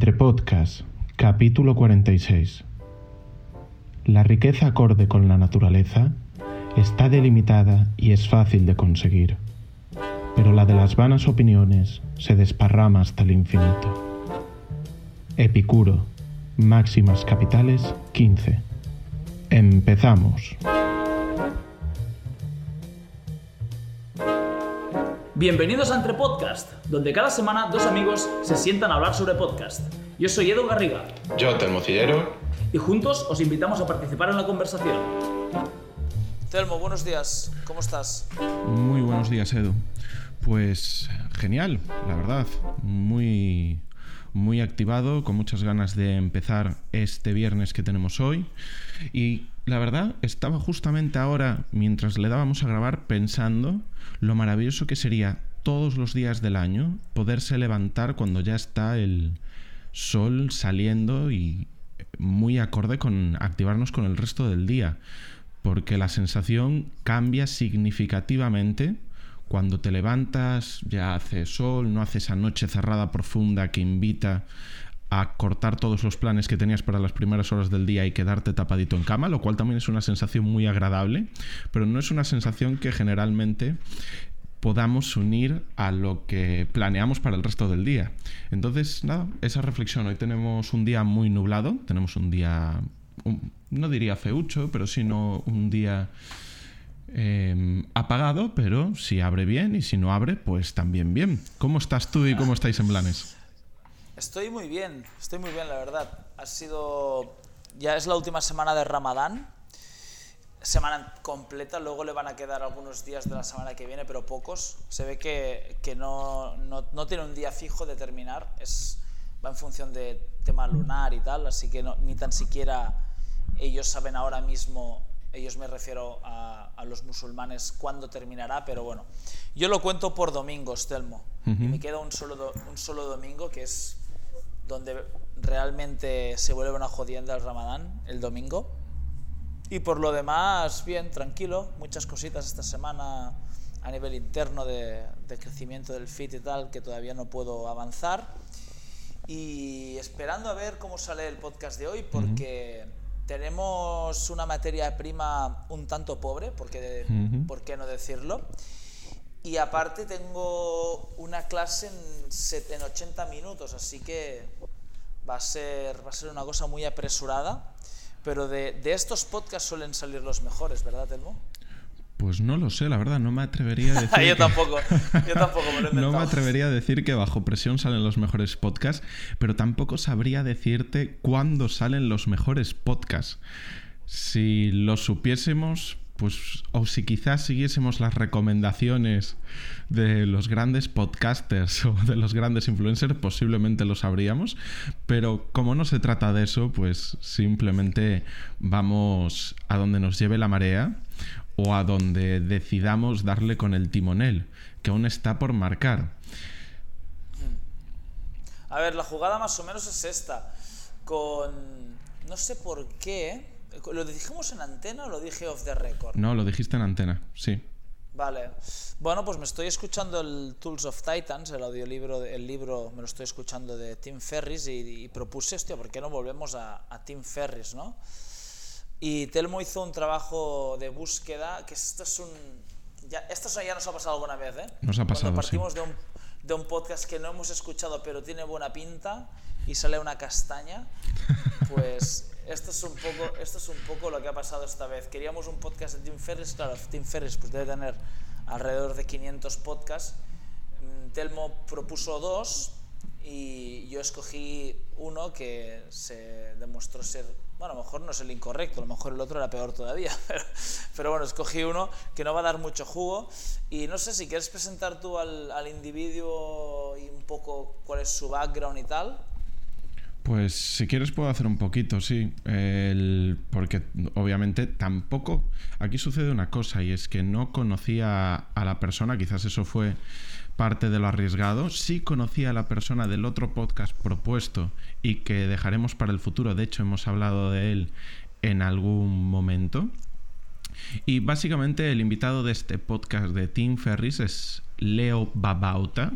Entre Podcast, capítulo 46. La riqueza acorde con la naturaleza está delimitada y es fácil de conseguir, pero la de las vanas opiniones se desparrama hasta el infinito. Epicuro, Máximas Capitales 15. Empezamos. Bienvenidos a Entre Podcast, donde cada semana dos amigos se sientan a hablar sobre podcast. Yo soy Edu Garriga Yo, Termocillero. y juntos os invitamos a participar en la conversación. Telmo, buenos días. ¿Cómo estás? Muy buenos días, Edu. Pues genial, la verdad. Muy, muy activado, con muchas ganas de empezar este viernes que tenemos hoy. Y la verdad, estaba justamente ahora, mientras le dábamos a grabar, pensando lo maravilloso que sería todos los días del año poderse levantar cuando ya está el sol saliendo y muy acorde con activarnos con el resto del día. Porque la sensación cambia significativamente cuando te levantas, ya hace sol, no hace esa noche cerrada profunda que invita a cortar todos los planes que tenías para las primeras horas del día y quedarte tapadito en cama, lo cual también es una sensación muy agradable, pero no es una sensación que generalmente podamos unir a lo que planeamos para el resto del día. Entonces, nada, esa reflexión. Hoy tenemos un día muy nublado, tenemos un día, no diría feucho, pero sino un día eh, apagado, pero si abre bien y si no abre, pues también bien. ¿Cómo estás tú y cómo estáis en planes? Estoy muy bien, estoy muy bien, la verdad. Ha sido. Ya es la última semana de Ramadán. Semana completa, luego le van a quedar algunos días de la semana que viene, pero pocos. Se ve que, que no, no, no tiene un día fijo de terminar, es, va en función de tema lunar y tal, así que no- ni tan siquiera ellos saben ahora mismo, ellos me refiero a, a los musulmanes, cuándo terminará, pero bueno. Yo lo cuento por domingos, Telmo. Y me queda un solo, do- un solo domingo, que es donde realmente se vuelve una jodienda el ramadán, el domingo. Y por lo demás, bien, tranquilo. Muchas cositas esta semana a nivel interno de, de crecimiento del fit y tal, que todavía no puedo avanzar. Y esperando a ver cómo sale el podcast de hoy, porque tenemos una materia prima un tanto pobre, porque, Ujú. ¿por qué no decirlo? Y aparte tengo una clase en, set- en 80 minutos, así que va a ser, va a ser una cosa muy apresurada. Pero de, de estos podcasts suelen salir los mejores, ¿verdad, Telmo? Pues no lo sé, la verdad, no me atrevería a decir. yo que- tampoco, yo tampoco me lo he No me atrevería a decir que bajo presión salen los mejores podcasts, pero tampoco sabría decirte cuándo salen los mejores podcasts. Si lo supiésemos, pues, o si quizás siguiésemos las recomendaciones de los grandes podcasters o de los grandes influencers, posiblemente lo sabríamos, pero como no se trata de eso, pues simplemente vamos a donde nos lleve la marea o a donde decidamos darle con el timonel, que aún está por marcar. A ver, la jugada más o menos es esta. Con. No sé por qué. ¿Lo dijimos en antena o lo dije off the record? No, lo dijiste en antena, sí. Vale. Bueno, pues me estoy escuchando el Tools of Titans, el audiolibro, el libro me lo estoy escuchando de Tim Ferris y, y propuse, hostia, ¿por qué no volvemos a, a Tim Ferris, no? Y Telmo hizo un trabajo de búsqueda, que esto es un... Ya, esto ya nos ha pasado alguna vez, ¿eh? Nos ha pasado, Cuando sí. partimos de, un, de un podcast que no hemos escuchado, pero tiene buena pinta y sale una castaña, pues esto es un poco, esto es un poco lo que ha pasado esta vez. Queríamos un podcast de Tim Ferriss, claro, Tim Ferriss pues debe tener alrededor de 500 podcasts. Mm, Telmo propuso dos y yo escogí uno que se demostró ser, bueno, a lo mejor no es el incorrecto, a lo mejor el otro era peor todavía, pero, pero bueno, escogí uno que no va a dar mucho jugo y no sé si quieres presentar tú al, al individuo y un poco cuál es su background y tal. Pues si quieres puedo hacer un poquito, sí. Porque obviamente tampoco... Aquí sucede una cosa y es que no conocía a la persona, quizás eso fue parte de lo arriesgado. Sí conocía a la persona del otro podcast propuesto y que dejaremos para el futuro. De hecho, hemos hablado de él en algún momento. Y básicamente el invitado de este podcast de Tim Ferris es Leo Babauta,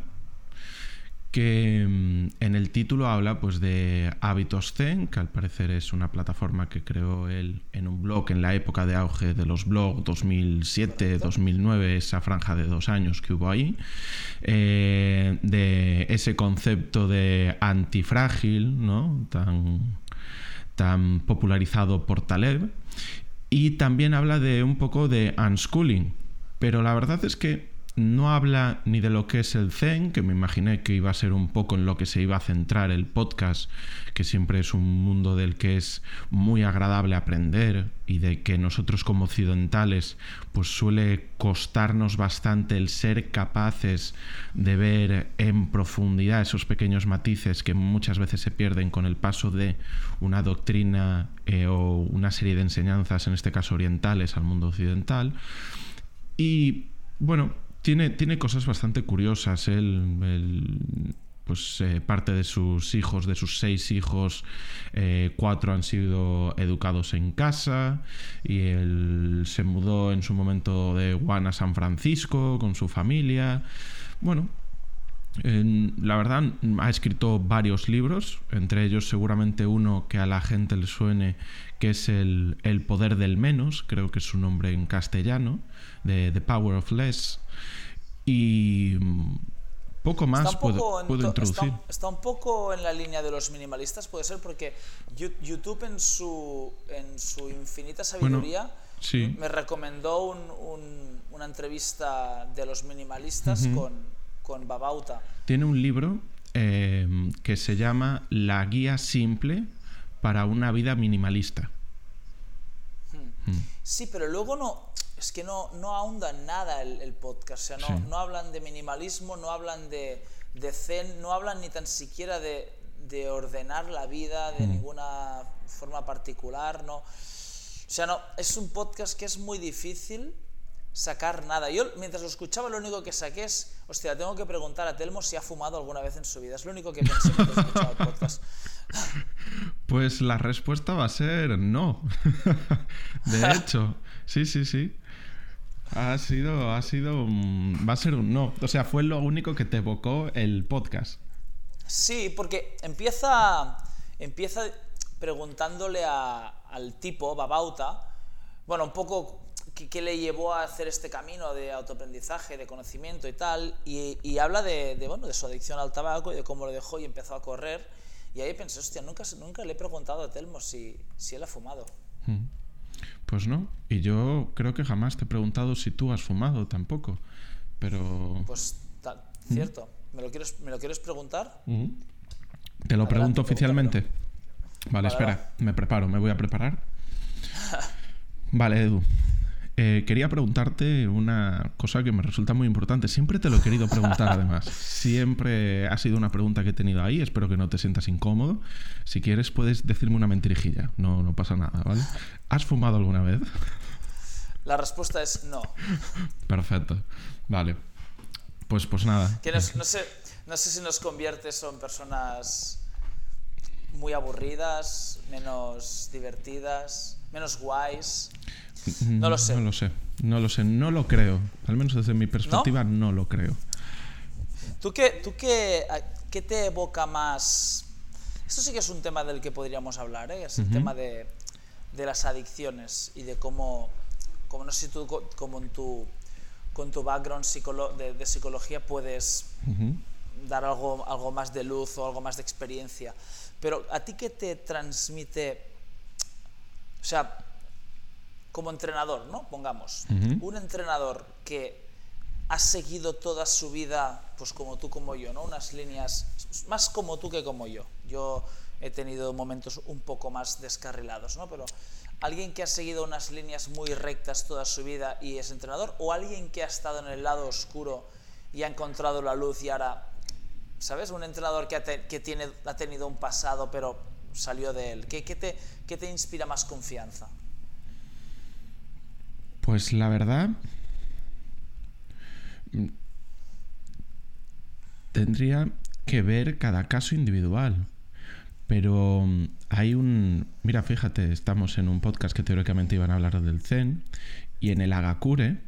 que mm, en el título habla pues de Hábitos Zen, que al parecer es una plataforma que creó él en un blog en la época de auge de los blogs 2007, 2009, esa franja de dos años que hubo ahí, eh, de ese concepto de antifrágil, ¿no? Tan, tan popularizado por Taleb. Y también habla de un poco de unschooling. Pero la verdad es que no habla ni de lo que es el Zen, que me imaginé que iba a ser un poco en lo que se iba a centrar el podcast, que siempre es un mundo del que es muy agradable aprender y de que nosotros como occidentales pues suele costarnos bastante el ser capaces de ver en profundidad esos pequeños matices que muchas veces se pierden con el paso de una doctrina eh, o una serie de enseñanzas, en este caso orientales, al mundo occidental. Y bueno, tiene, cosas bastante curiosas. Él, pues eh, parte de sus hijos, de sus seis hijos, eh, cuatro han sido educados en casa y él se mudó en su momento de Juan a San Francisco con su familia. Bueno, la verdad ha escrito varios libros, entre ellos seguramente uno que a la gente le suene, que es el, el Poder del Menos, creo que es su nombre en castellano, de The Power of Less. Y mm, poco más puedo, introducir. Está, un poco en la línea de los minimalistas, puede ser, porque YouTube en su, en su infinita sabiduría me recomendó una entrevista de los minimalistas con, con Babauta. Tiene un libro eh, que se llama La Guía Simple para una vida minimalista. Hmm. Sí, pero luego no, es que no, no ahonda nada el, podcast. O sea, no, no, hablan de minimalismo, no hablan de, de zen, no hablan ni tan siquiera de, de ordenar la vida de mm. ninguna forma particular. No. O sea, no, es un podcast que es muy difícil sacar nada. Yo mientras lo escuchaba lo único que saqué es, hostia, tengo que preguntar a Telmo si ha fumado alguna vez en su vida. Es lo único que pensé mientras escuchaba el podcast. Pues la respuesta va a ser no. De hecho, sí, sí, sí. Ha sido, ha sido, va a ser un no. O sea, fue lo único que te evocó el podcast. Sí, porque empieza, empieza preguntándole al tipo, Babauta, bueno, un poco qué, le llevó a hacer este camino de autoaprendizaje, de conocimiento y tal, y, habla de, bueno, de su adicción al tabaco y de cómo lo dejó y empezó a correr. Y ahí pensé, hostia, nunca, nunca le he preguntado a Telmo si, si él ha fumado. Hmm. Pues no. Y yo creo que jamás te he preguntado si tú has fumado tampoco. Pero. Pues cierto. ¿Me, lo quieres, ¿Me lo quieres preguntar? Te lo pregunto oficialmente. Vale, espera, me preparo, me voy a preparar. vale, Edu. Eh, quería preguntarte una cosa que me resulta muy importante. Siempre te lo he querido preguntar, además. Siempre ha sido una pregunta que he tenido ahí. Espero que no te sientas incómodo. Si quieres, puedes decirme una mentirijilla. No, no pasa nada, ¿vale? ¿Has fumado alguna vez? La respuesta es no. Perfecto. Vale. Pues, pues nada. no, sé, no sé si nos conviertes en personas muy aburridas, menos divertidas, menos guays. No lo sé. No lo sé, no lo sé, no lo creo. Al menos desde mi perspectiva no, lo creo. ¿Tú qué, tú qué, qué te evoca más? Esto sí que es un tema del que podríamos hablar, ¿eh? es el tema de, de, las adicciones y de cómo, cómo no sé si tú como en tu, con tu background de, de, psicología puedes dar algo, algo más de luz o algo más de experiencia. Pero a ti qué te transmite, o sea, como entrenador, ¿no? Pongamos, un entrenador que ha seguido toda su vida, pues como tú, como yo, ¿no? Unas líneas más como tú que como yo. Yo he tenido momentos un poco más descarrilados, ¿no? Pero alguien que ha seguido unas líneas muy rectas toda su vida y es entrenador, o alguien que ha estado en el lado oscuro y ha encontrado la luz y ahora, ¿sabes? Un entrenador que ha, que tiene, ha tenido un pasado pero salió de él. ¿Qué, qué, te, ¿Qué te inspira más confianza? Pues la verdad, tendría que ver cada caso individual. Pero hay un... Mira, fíjate, estamos en un podcast que teóricamente iban a hablar del Zen y en el Agakure,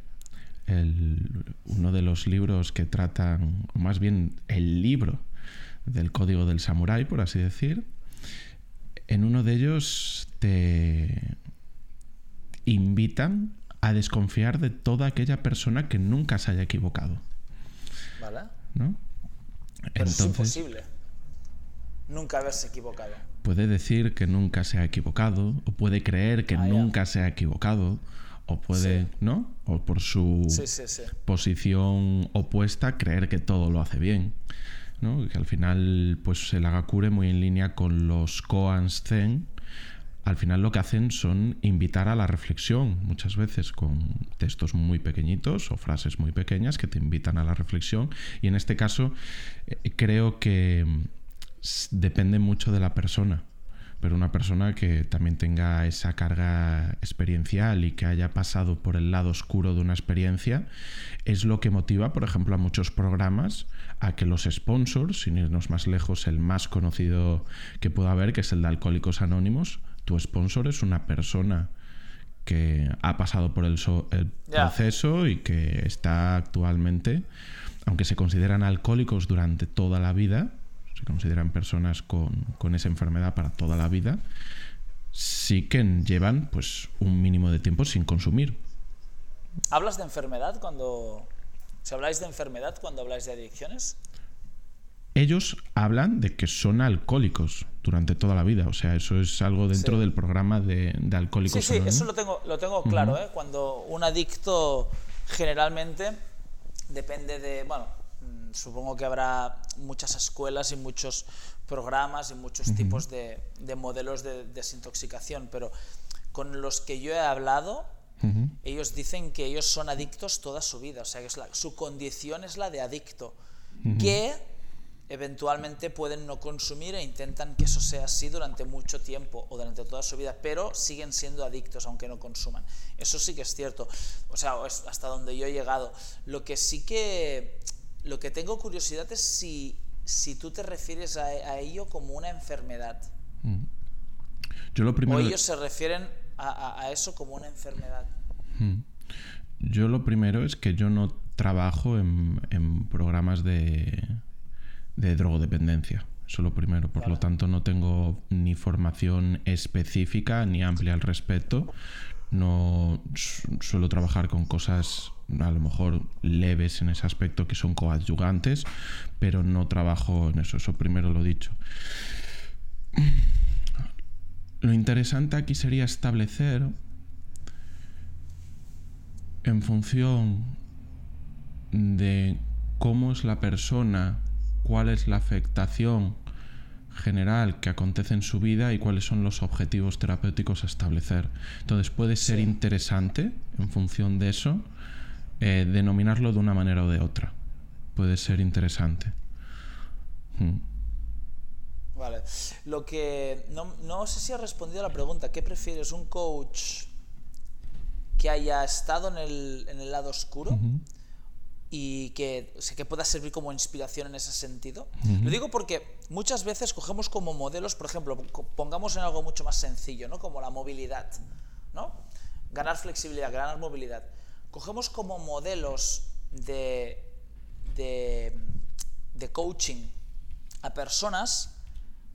uno de los libros que tratan, o más bien el libro del código del samurái, por así decir. En uno de ellos te invitan a desconfiar de toda aquella persona que nunca se haya equivocado. ¿Vale? ¿No? Pero es imposible nunca haberse equivocado. Puede decir que nunca se ha equivocado, o puede creer que Ah, nunca se ha equivocado, o puede, Sí. ¿no? O por su Sí, sí, sí. posición opuesta creer que todo lo hace bien. ¿no? Que al final, pues el Agakure, muy en línea con los koans zen, al final lo que hacen son invitar a la reflexión, muchas veces con textos muy pequeñitos o frases muy pequeñas que te invitan a la reflexión. Y en este caso, eh, creo que mm, depende mucho de la persona. Pero una persona que también tenga esa carga experiencial y que haya pasado por el lado oscuro de una experiencia es lo que motiva, por ejemplo, a muchos programas a que los sponsors, sin irnos más lejos, el más conocido que pueda haber, que es el de Alcohólicos Anónimos, tu sponsor es una persona que ha pasado por el, so- el Ya. proceso y que está actualmente, aunque se consideran alcohólicos durante toda la vida, se consideran personas con, con esa enfermedad para toda la vida, sí que llevan pues un mínimo de tiempo sin consumir. ¿Hablas de enfermedad cuando... Si habláis de enfermedad cuando habláis de adicciones? Ellos hablan de que son alcohólicos durante toda la vida, o sea, eso es algo dentro Sí. del programa de, de Sí, Alcohólicos sí, Anónimos. eso lo tengo, lo tengo claro, ¿eh? Cuando un adicto generalmente depende de, bueno, mm, supongo que habrá muchas escuelas y muchos programas y muchos tipos de, de modelos de desintoxicación, pero con los que yo he hablado, Ujú. ellos dicen que ellos son adictos toda su vida, o sea, que es la- su condición es la de adicto, que eventualmente pueden no consumir e intentan que eso sea así durante mucho tiempo o durante toda su vida, pero siguen siendo adictos aunque no consuman. Eso sí que es cierto, o sea, es hasta donde yo he llegado. Lo que sí que, lo que tengo curiosidad es si, si tú te refieres a, a ello como una enfermedad, Yo lo o primero... ellos se refieren a, a- a eso como una enfermedad. Mm. Yo lo primero es que yo no trabajo en, en programas de, de drogodependencia. Eso lo primero. Por lo tanto, no tengo ni formación específica ni amplia al respecto. No su- suelo trabajar con cosas a lo mejor leves en ese aspecto que son coadyuvantes, pero no trabajo en eso. Eso primero lo he dicho. Lo interesante aquí sería establecer en función de cómo es la persona, cuál es la afectación general que acontece en su vida y cuáles son los objetivos terapéuticos a establecer. Entonces puede ser Sí. interesante, en función de eso, eh, denominarlo de una manera o de otra. Puede ser interesante. Mm. Vale. Lo que. No, no sé si has respondido a la pregunta. ¿Qué prefieres? ¿Un coach que haya estado en el, en el lado oscuro y que, o sea, que pueda servir como inspiración en ese sentido? Lo digo porque muchas veces cogemos como modelos, por ejemplo, pongamos en algo mucho más sencillo, ¿no? Como la movilidad, ¿no? Ganar flexibilidad, ganar movilidad. Cogemos como modelos de, de, de coaching a personas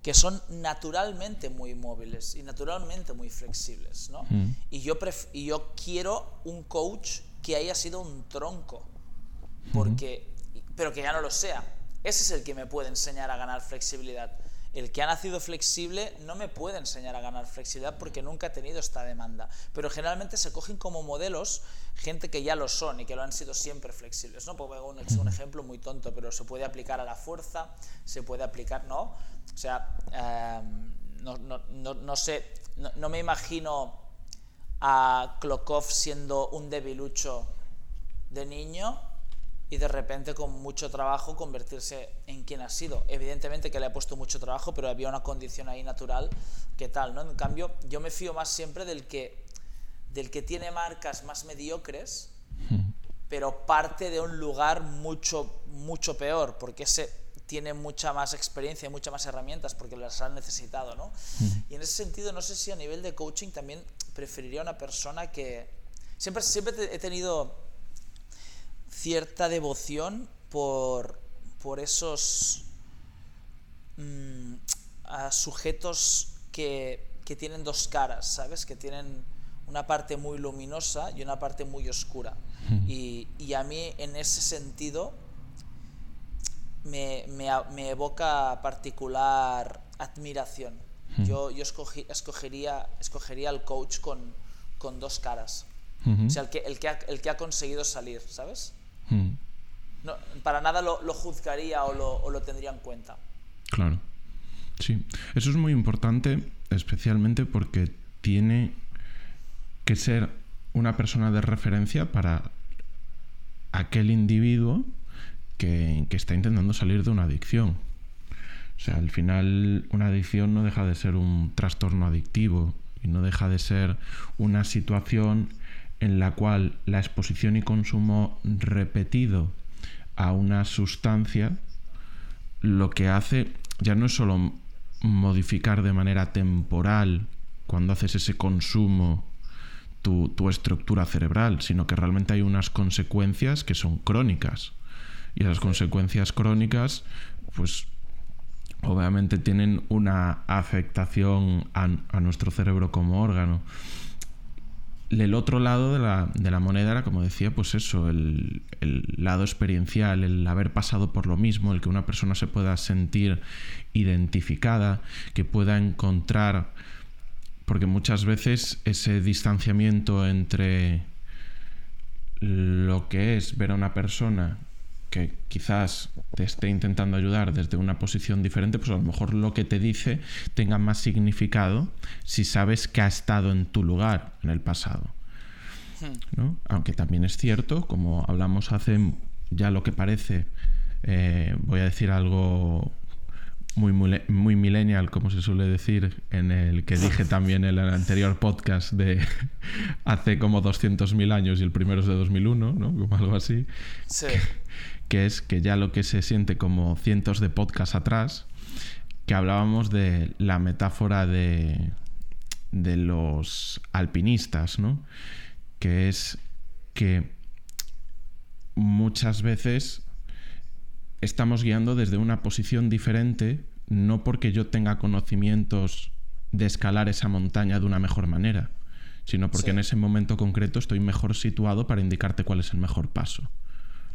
que son naturalmente muy móviles y naturalmente muy flexibles, ¿no? Y, yo y yo quiero un coach que haya sido un tronco, porque, pero que ya no lo sea. Ese es el que me puede enseñar a ganar flexibilidad. El que ha nacido flexible no me puede enseñar a ganar flexibilidad porque nunca ha tenido esta demanda. Pero generalmente se cogen como modelos gente que ya lo son y que lo han sido siempre flexibles. ¿no? Pongo un, un ejemplo muy tonto, pero se puede aplicar a la fuerza, se puede aplicar, ¿no? O sea, em, no, no, no, no sé, no, no me imagino a Klokov siendo un debilucho de niño y de repente con mucho trabajo convertirse en quien ha sido. Evidentemente que le ha puesto mucho trabajo, pero había una condición ahí natural que tal, ¿no? En cambio, yo me fío más siempre del que, del que tiene marcas más mediocres, pero parte de un lugar mucho, mucho peor, porque ese tiene mucha más experiencia y muchas más herramientas porque las han necesitado, ¿no? Y en ese sentido, no sé si a nivel de coaching también preferiría una persona que... Siempre, siempre he tenido cierta devoción por, por esos mm, sujetos que, que tienen dos caras, ¿sabes? Que tienen una parte muy luminosa y una parte muy oscura. Y, y, a mí en ese sentido me, me, me evoca particular admiración. Yo, yo escogí, escogería, escogería al coach con, con dos caras. O sea, el que, el, que ha, el que ha conseguido salir, ¿sabes? No, para nada lo, juzgaría o lo, o lo tendría en cuenta. Claro. Sí, eso es muy importante, especialmente porque tiene que ser una persona de referencia para aquel individuo que, que, está intentando salir de una adicción. O sea, al final una adicción no deja de ser un trastorno adictivo y no deja de ser una situación en la cual la exposición y consumo repetido a una sustancia lo que hace ya no es solo modificar de manera temporal cuando haces ese consumo tu, tu, estructura cerebral, sino que realmente hay unas consecuencias que son crónicas. Y esas consecuencias crónicas, pues obviamente tienen una afectación a, a nuestro cerebro como órgano el otro lado de la, de la, moneda era, como decía, pues eso, el, el, lado experiencial, el haber pasado por lo mismo, el que una persona se pueda sentir identificada, que pueda encontrar, porque muchas veces ese distanciamiento entre lo que es ver a una persona que quizás te esté intentando ayudar desde una posición diferente, pues a lo mejor lo que te dice tenga más significado si sabes que ha estado en tu lugar en el pasado. ¿no? Aunque también es cierto, como hablamos hace ya lo que parece, eh, voy a decir algo muy, muy millennial, como se suele decir, en el que dije también en el anterior podcast de hace como 200.000 años y el primero es de 2001, ¿no? Como algo así. Sí que es que ya lo que se siente como cientos de podcasts atrás, que hablábamos de la metáfora de, de los alpinistas, ¿no? Que es que muchas veces estamos guiando desde una posición diferente, no porque yo tenga conocimientos de escalar esa montaña de una mejor manera, sino porque sí. en ese momento concreto estoy mejor situado para indicarte cuál es el mejor paso.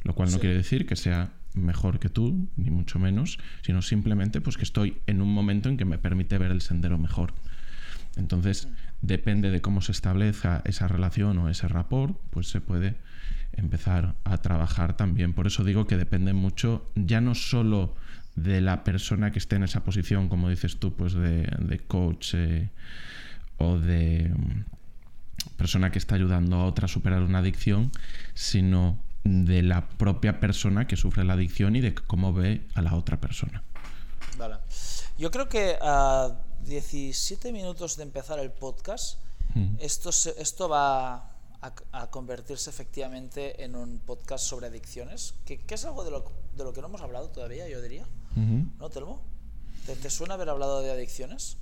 Lo cual no quiere decir que sea mejor que tú, ni mucho menos, sino simplemente pues que estoy en un momento en que me permite ver el sendero mejor. Entonces, depende de cómo se establezca esa relación o ese rapport, pues se puede empezar a trabajar también. Por eso digo que depende mucho, ya no solo de la persona que esté en esa posición, como dices tú, pues de, de coach eh, o de mm, persona que está ayudando a otra a superar una adicción, sino de la propia persona que sufre la adicción y de cómo ve a la otra persona. Vale. Yo creo que a 17 minutos de empezar el podcast, mm. esto, se, esto va a, a, convertirse efectivamente en un podcast sobre adicciones, que, que es algo de lo, de lo, que no hemos hablado todavía, yo diría. ¿No, Telmo? ¿Te, ¿Te suena haber hablado de adicciones?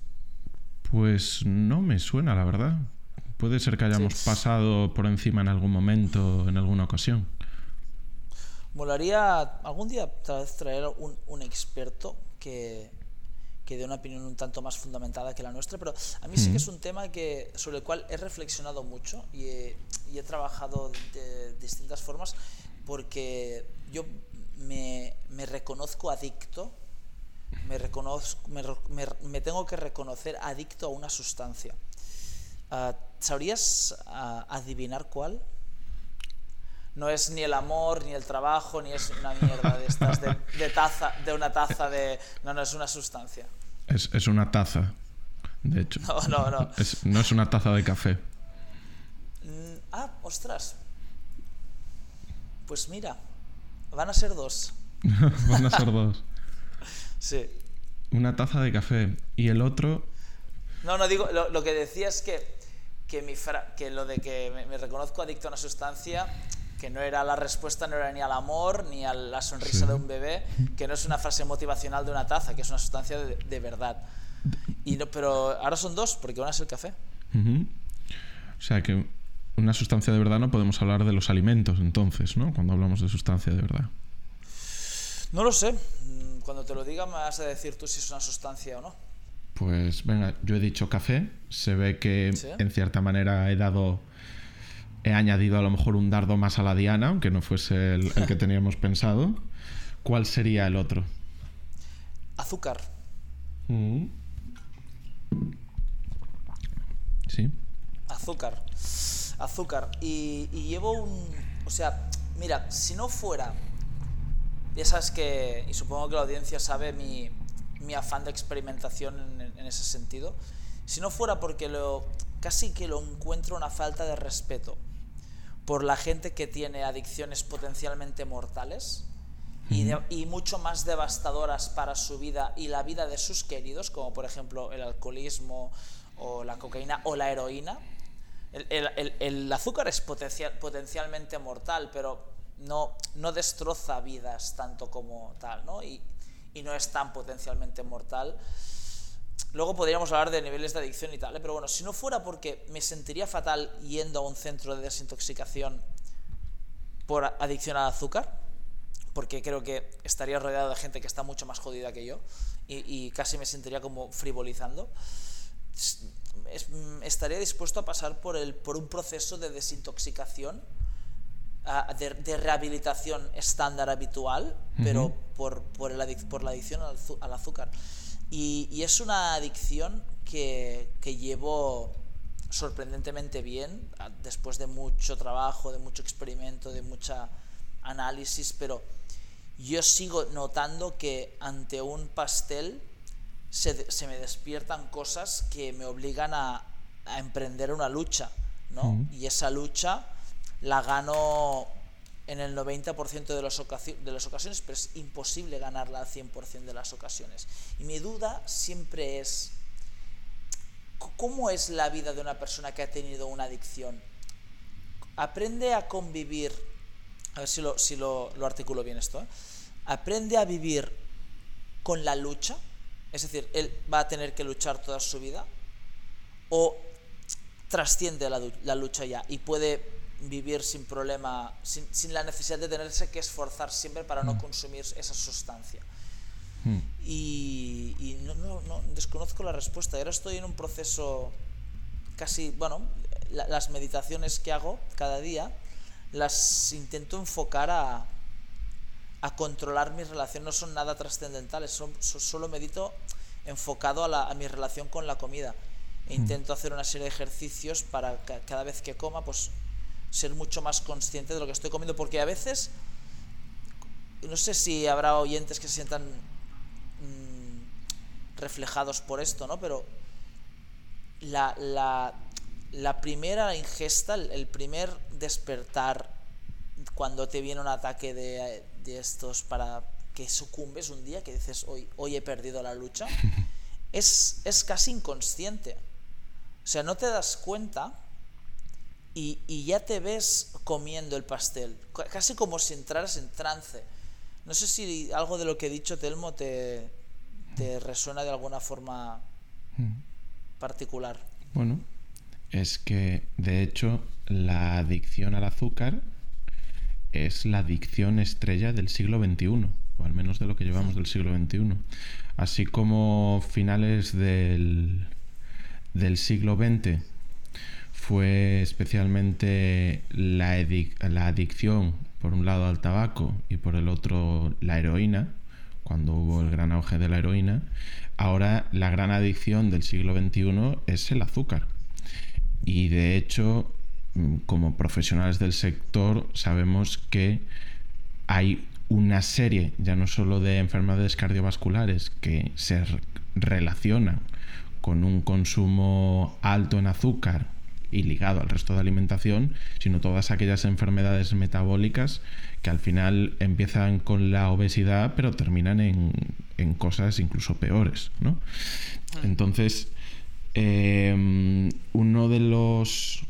Pues no me suena, la verdad. Puede ser que hayamos sí. pasado por encima en algún momento, en alguna ocasión. Molaría algún día tal vez traer un, un experto que, que dé una opinión un tanto más fundamentada que la nuestra, pero a mí mm. sí que es un tema que, sobre el cual he reflexionado mucho y he, y he trabajado de, de, distintas formas porque yo me, me reconozco adicto, me, reconozco, me, me, me, tengo que reconocer adicto a una sustancia. Uh, ¿Sabrías uh, adivinar cuál? No es ni el amor, ni el trabajo, ni es una mierda de estas, de, de taza, de una taza de... No, no, es una sustancia. Es, es una taza, de hecho. No, no, no. Es, no es una taza de café. Mm, ah, ostras. Pues mira, van a ser dos. van a ser dos. sí. Una taza de café. Y el otro... No, no, digo, lo, lo que decía es que, que, mi fra que lo de que me, me reconozco adicto a una sustancia que no era la respuesta, no era ni al amor, ni a la sonrisa sí. de un bebé, que no es una frase motivacional de una taza, que es una sustancia de, de verdad. Y no, pero ahora son dos, porque una es el café. Uh -huh. O sea que una sustancia de verdad no podemos hablar de los alimentos entonces, ¿no? Cuando hablamos de sustancia de verdad. No lo sé. cuando te lo diga me vas a decir tú si es una sustancia o no. Pues venga, yo he dicho café. Se ve que en cierta manera he dado. He añadido a lo mejor un dardo más a la diana, aunque no fuese el, que teníamos pensado. ¿Cuál sería el otro? Azúcar. Mm. Sí. Azúcar. Azúcar. Y, y llevo un. O sea, mira, si no fuera. Ya sabes que. Y supongo que la audiencia sabe mi, mi afán de experimentación en, ese sentido, si no fuera porque lo, casi que lo encuentro una falta de respeto por la gente que tiene adicciones potencialmente mortales y, y, mucho más devastadoras para su vida y la vida de sus queridos, como por ejemplo el alcoholismo o la cocaína o la heroína. El, el, el, azúcar es potencial, potencialmente mortal, pero no, no destroza vidas tanto como tal, ¿no? Y, y no es tan potencialmente mortal. Luego podríamos hablar de niveles de adicción y tal, ¿eh? pero bueno, si no fuera porque me sentiría fatal yendo a un centro de desintoxicación por adicción al azúcar, porque creo que estaría rodeado de gente que está mucho más jodida que yo y, casi me sentiría como frivolizando, estaría dispuesto a pasar por, el, por un proceso de desintoxicación de, rehabilitación estándar habitual, pero por, por, el por, la adicción al, azúcar. Y, y, es una adicción que, que llevo sorprendentemente bien, después de mucho trabajo, de mucho experimento, de mucha análisis, pero yo sigo notando que ante un pastel se, se me despiertan cosas que me obligan a, a emprender una lucha, ¿no? Y esa lucha la gano en el 90% de, los de las ocasiones, pero es imposible ganarla al 100% de las ocasiones. Y mi duda siempre es, ¿cómo es la vida de una persona que ha tenido una adicción? Aprende a convivir, a ver si lo, si lo, articulo bien esto, ¿eh? aprende a vivir con la lucha, es decir, él va a tener que luchar toda su vida, o trasciende la, la lucha ya y puede vivir sin problema, sin, sin, la necesidad de tenerse que esforzar siempre para no mm. consumir esa sustancia. Mm. Y, y no, no, no, desconozco la respuesta. Ahora estoy en un proceso casi, bueno, las meditaciones que hago cada día las intento enfocar a, a controlar mi relación, no son nada trascendentales, son, solo medito enfocado a, la, a mi relación con la comida. E intento hacer una serie de ejercicios para que cada vez que coma, pues ser mucho más consciente de lo que estoy comiendo, porque a veces, no sé si habrá oyentes que se sientan mm, reflejados por esto, ¿no? Pero la, la, la primera ingesta, el primer despertar cuando te viene un ataque de, de estos para que sucumbes un día, que dices, hoy, hoy he perdido la lucha, es, es casi inconsciente. O sea, no te das cuenta y, ya te ves comiendo el pastel, casi como si entraras en trance. No sé si algo de lo que he dicho, Telmo, te, te resuena de alguna forma mm. particular. Bueno, es que de hecho la adicción al azúcar es la adicción estrella del siglo XXI, o al menos de lo que llevamos del siglo XXI. Así como finales del, del siglo XX fue especialmente la, adicción, por un lado al tabaco y por el otro la heroína, cuando hubo el gran auge de la heroína, ahora la gran adicción del siglo XXI es el azúcar. Y de hecho, como profesionales del sector, sabemos que hay una serie, ya no solo de enfermedades cardiovasculares, que se relacionan con un consumo alto en azúcar y ligado al resto de alimentación, sino todas aquellas enfermedades metabólicas que al final empiezan con la obesidad, pero terminan en, en cosas incluso peores. ¿no? Ah. Entonces, em, uno de los...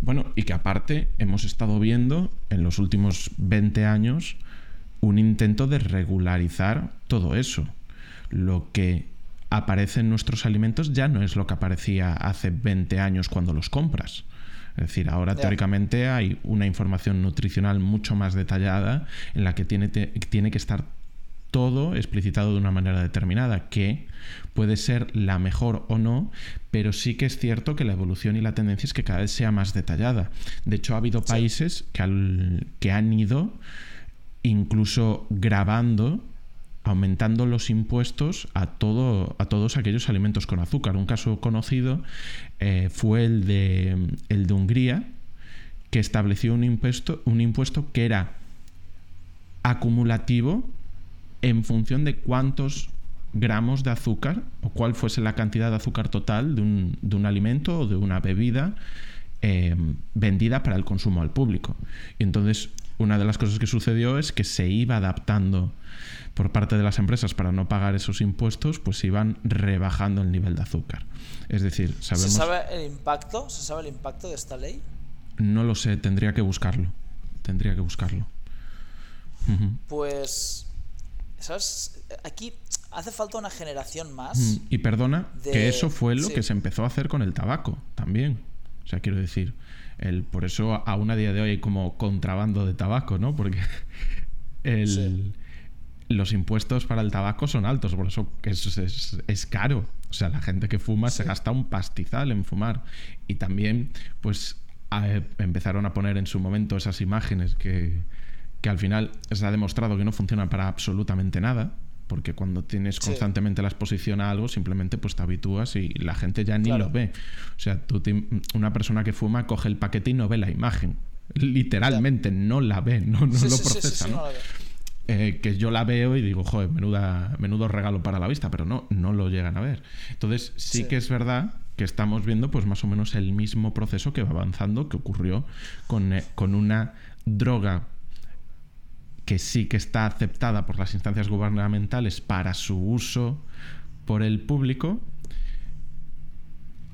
Bueno, y que aparte hemos estado viendo en los últimos 20 años un intento de regularizar todo eso. Lo que aparece en nuestros alimentos ya no es lo que aparecía hace 20 años cuando los compras. Es decir, ahora teóricamente hay una información nutricional mucho más detallada en la que tiene, tiene que estar todo explicitado de una manera determinada, que puede ser la mejor o no, pero sí que es cierto que la evolución y la tendencia es que cada vez sea más detallada. De hecho, ha habido países que, que han ido incluso grabando aumentando los impuestos a, todo, a todos aquellos alimentos con azúcar. Un caso conocido eh, fue el de, el de Hungría, que estableció un impuesto, que era acumulativo en función de cuántos gramos de azúcar o cuál fuese la cantidad de azúcar total de un, de un alimento o de una bebida eh, vendida para el consumo al público. Y entonces una de las cosas que sucedió es que se iba adaptando por parte de las empresas para no pagar esos impuestos, pues iban rebajando el nivel de azúcar. Es decir, sabemos... ¿Se sabe el impacto? ¿Se sabe el impacto de esta ley? No lo sé, tendría que buscarlo. Tendría que buscarlo. Pues, ¿sabes? Aquí hace falta una generación más. Y perdona, que eso fue lo que se empezó a hacer con el tabaco también. O sea, quiero decir, el, por eso aún a día de hoy hay como contrabando de tabaco, ¿no? Porque el, los impuestos para el tabaco son altos, por eso es, es, caro. O sea, la gente que fuma se gasta un pastizal en fumar. Y también, pues, empezaron a poner en su momento esas imágenes que, que al final se ha demostrado que no funcionan para absolutamente nada porque cuando tienes constantemente la exposición a algo, simplemente pues te habitúas y la gente ya ni lo ve. O sea, tú una persona que fuma coge el paquete y no ve la imagen. Literalmente, no la ve, no, no lo procesa, ¿no? Eh, que yo la veo y digo, joder, menuda, menudo regalo para la vista, pero no, no lo llegan a ver. Entonces, sí, que es verdad que estamos viendo pues más o menos el mismo proceso que va avanzando, que ocurrió con, eh, con una droga que sí que está aceptada por las instancias gubernamentales para su uso por el público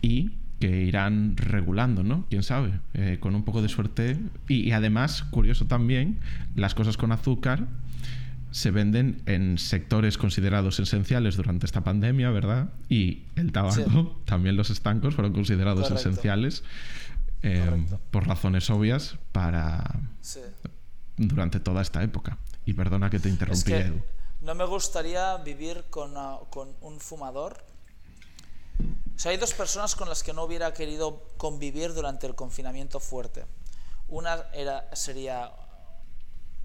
y que irán regulando, ¿no? Quién sabe, eh, con un poco de suerte. y, además, curioso también, las cosas con azúcar se venden en sectores considerados esenciales durante esta pandemia, ¿verdad? Y el tabaco, también los estancos fueron considerados esenciales eh, por razones obvias para durante toda esta época. Y perdona que te interrumpí, Edu. No me gustaría vivir con, ah, con un fumador. O sea, hay dos personas con las que no hubiera querido convivir durante el confinamiento fuerte. Una era, sería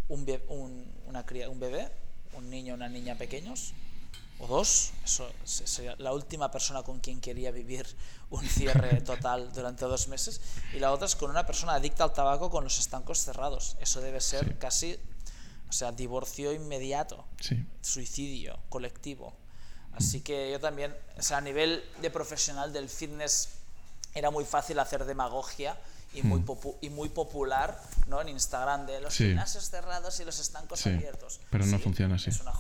un, una un bebé, un niño una niña pequeños, o dos, eso sería la última persona con quien quería vivir un cierre total durante dos meses, y la otra es con una persona adicta al tabaco con los estancos cerrados. Eso debe ser casi, o sea, divorcio inmediato, suicidio colectivo. Así que yo también, o sea, a nivel de profesional del fitness era muy fácil hacer demagogia y muy, hmm. y muy popular ¿no? en Instagram de los gimnasios cerrados y los estancos abiertos. Pero no funciona así. Es una,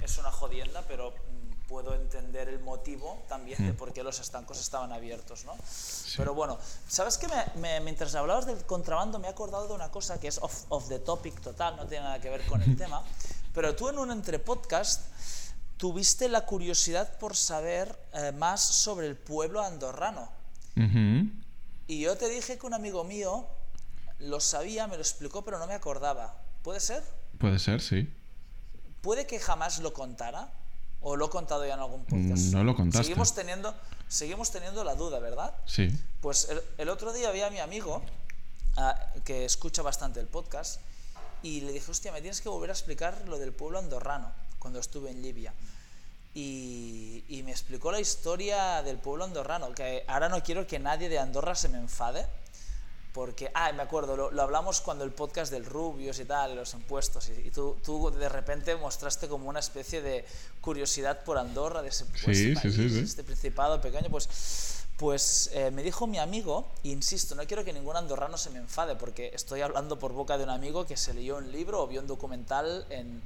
es una jodienda, pero mm, puedo entender el motivo también de hmm. por qué los estancos estaban abiertos. ¿no? Pero bueno, ¿sabes qué? Me, mientras hablabas del contrabando me he acordado de una cosa que es off, the topic total, no tiene nada que ver con el tema, pero tú en un entre podcast tuviste la curiosidad por saber eh, más sobre el pueblo andorrano. Y yo te dije que un amigo mío lo sabía, me lo explicó, pero no me acordaba. ¿Puede ser? Puede ser, sí. ¿Puede que jamás lo contara? ¿O lo he contado ya en algún podcast? No lo contaste. Seguimos teniendo, seguimos teniendo la duda, ¿verdad? Sí. Pues el, otro día había a mi amigo ah, que escucha bastante el podcast y le dije, hostia, me tienes que volver a explicar lo del pueblo andorrano cuando estuve en Libia. Y, y, me explicó la historia del pueblo andorrano, que ahora no quiero que nadie de Andorra se me enfade, porque, ah, me acuerdo, lo, hablamos cuando el podcast del Rubios y tal, los impuestos, y, tú, tú, de repente mostraste como una especie de curiosidad por Andorra, de ese sí, sí, este principado pequeño, pues, pues eh, me dijo mi amigo, insisto, no quiero que ningún andorrano se me enfade, porque estoy hablando por boca de un amigo que se leyó un libro o vio un documental en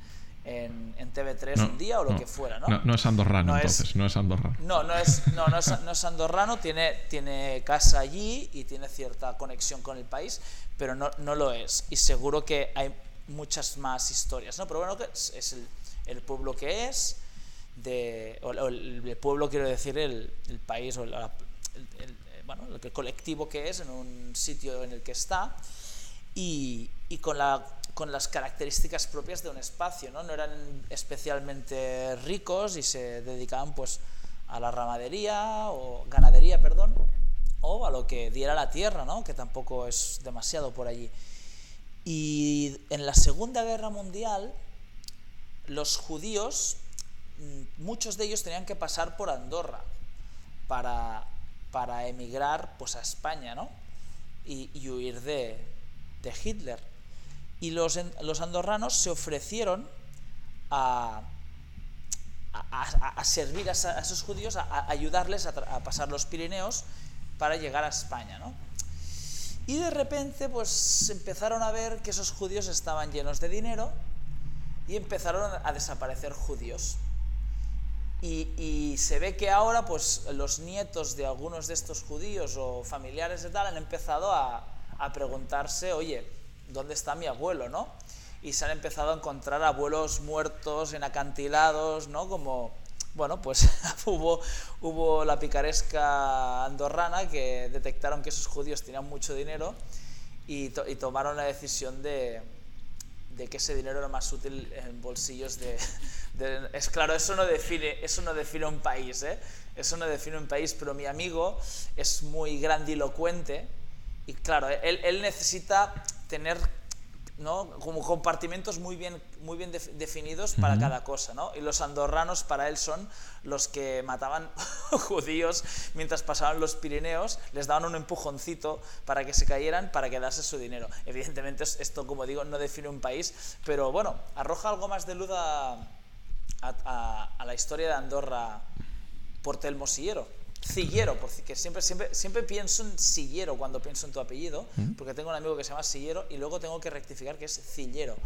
en, TV3 un día o lo que fuera, ¿no? No, es andorrano entonces, no es andorrano. No, no es, no, no es, andorrano, tiene, tiene casa allí y tiene cierta conexión con el país, pero no, no lo es. Y seguro que hay muchas más historias, ¿no? Pero bueno, es, el, el, pueblo que es, de, o, el, pueblo quiero decir el, el país o el, bueno, el colectivo que es en un sitio en el que está y, y con, la, con las características propias de un espacio, ¿no? No eran especialmente ricos y se dedicaban pues a la ramadería o ganadería, perdón, o a lo que diera la tierra, ¿no? Que tampoco es demasiado por allí. Y en la Segunda Guerra Mundial los judíos, mm, muchos de ellos tenían que pasar por Andorra para, para emigrar pues, a España ¿no? y, huir de, de, Hitler. Y los, los andorranos se ofrecieron a, a, servir a, esos judíos, a, ayudarles a, pasar los Pirineos para llegar a España. ¿no? Y de repente pues empezaron a ver que esos judíos estaban llenos de dinero y empezaron a desaparecer judíos. Y, se ve que ahora pues los nietos de algunos de estos judíos o familiares de tal han empezado a, a preguntarse, oye, ¿dónde está mi abuelo, no? Y se han empezado a encontrar abuelos muertos en acantilados, ¿no? Como, bueno, pues hubo, hubo la picaresca andorrana que detectaron que esos judíos tenían mucho dinero y tomaron la decisión de, de que ese dinero era más útil en bolsillos de, es claro eso no define eso no define un país ¿eh? eso no define un país pero mi amigo es muy grandilocuente y claro él, él necesita tener ¿no? como compartimentos muy bien, muy bien definidos para cada cosa. ¿no? Y los andorranos para él son los que mataban judíos mientras pasaban los Pirineos, les daban un empujoncito para que se cayeran para quedarse su dinero. Evidentemente esto, como digo, no define un país, pero bueno, arroja algo más de luz a, a, la historia de Andorra por Telmo Sillero. Cillero, porque siempre, siempre, siempre pienso en Sillero cuando pienso en tu apellido, porque tengo un amigo que se llama Sillero y luego tengo que rectificar que es Cillero.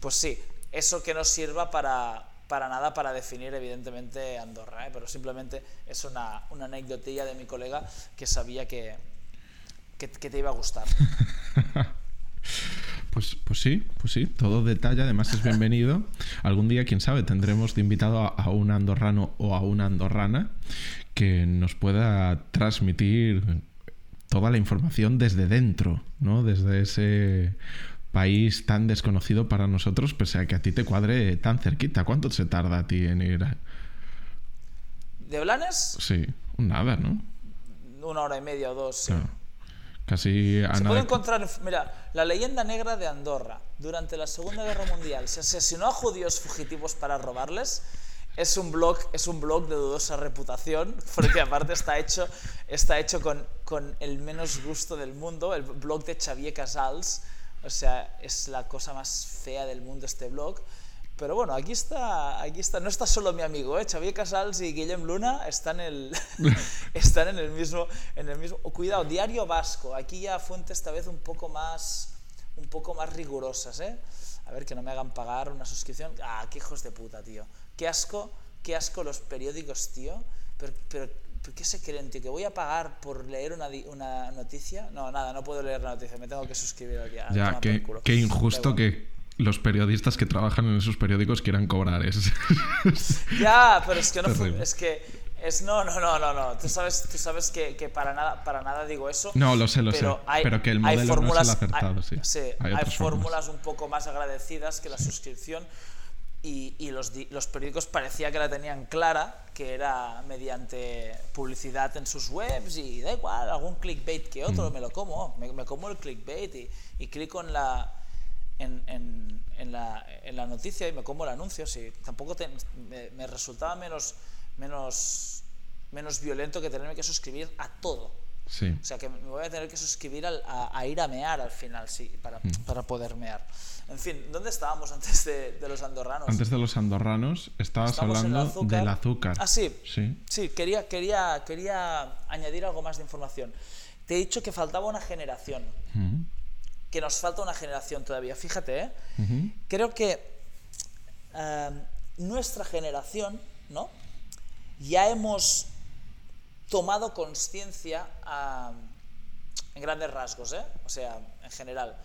Pues sí, eso que no sirva para, para nada para definir evidentemente Andorra, ¿eh? pero simplemente es una, una anecdotilla de mi colega que sabía que, que, que te iba a gustar. Pues, pues sí, pues sí, todo detalle además es bienvenido. Algún día, quién sabe, tendremos de invitado a, un andorrano o a una andorrana que nos pueda transmitir toda la información desde dentro, ¿no? Desde ese país tan desconocido para nosotros, pese a que a ti te cuadre tan cerquita. ¿Cuánto se tarda a ti en ir? ¿De Blanes? Sí, nada, ¿no? Una hora y media o dos, sí. Casi Se puede encontrar, mira, la leyenda negra de Andorra. Durante la Segunda Guerra Mundial se asesinó a judíos fugitivos para robarles. Es un blog, es un blog de dudosa reputación, porque aparte está hecho, está hecho con, con el menos gusto del mundo, el blog de Xavier Casals. O sea, es la cosa más fea del mundo este blog. Pero bueno, aquí está, aquí está, no está solo mi amigo, ¿eh? Xavier Casals y Guillem Luna están, en el, están en, el mismo, en el mismo... cuidado, Diario Vasco, aquí ya fuentes esta vez un poco más, un poco más rigurosas, ¿eh? A ver, que no me hagan pagar una suscripción. Ah, qué hijos de puta, tío. Qué asco, qué asco los periódicos, tío. Pero, pero, ¿qué se creen, tío? ¿Que voy a pagar por leer una, una noticia? No, nada, no puedo leer la noticia, me tengo que suscribir aquí. Ya, qué, qué injusto que los periodistas que trabajan en esos periódicos quieran cobrar. Es... ya, pero es que no es que es no, no, no, no, no. Tú sabes, tú sabes que, que, para nada, para nada digo eso. No, lo sé, lo sé. pero que el modelo fórmulas, no es el acertado, sí. sí. Hay, hay fórmulas un poco más agradecidas que la suscripción. Y, y los, los, periódicos parecía que la tenían clara, que era mediante publicidad en sus webs y da igual, algún clickbait que otro, mm. me lo como, me, me, como el clickbait y, y clico en la, en, en, en, la, en, la, noticia y me como el anuncio. Sí, tampoco me, resultaba menos, menos, menos violento que tenerme que suscribir a todo. Sí. O sea que me voy a tener que suscribir a, ir a mear al final, sí, para, mm. para, poder mear. En fin, ¿dónde estábamos antes de, de, los andorranos? Antes de los andorranos, estabas hablando del azúcar. Ah, sí. Sí, sí quería, quería, quería añadir algo más de información. Te he dicho que faltaba una generación. Mm que nos falta una generación todavía. Fíjate, ¿eh? creo que em, nuestra generación, ¿no? Ya hemos tomado conciencia en grandes rasgos, ¿eh? O sea, en general,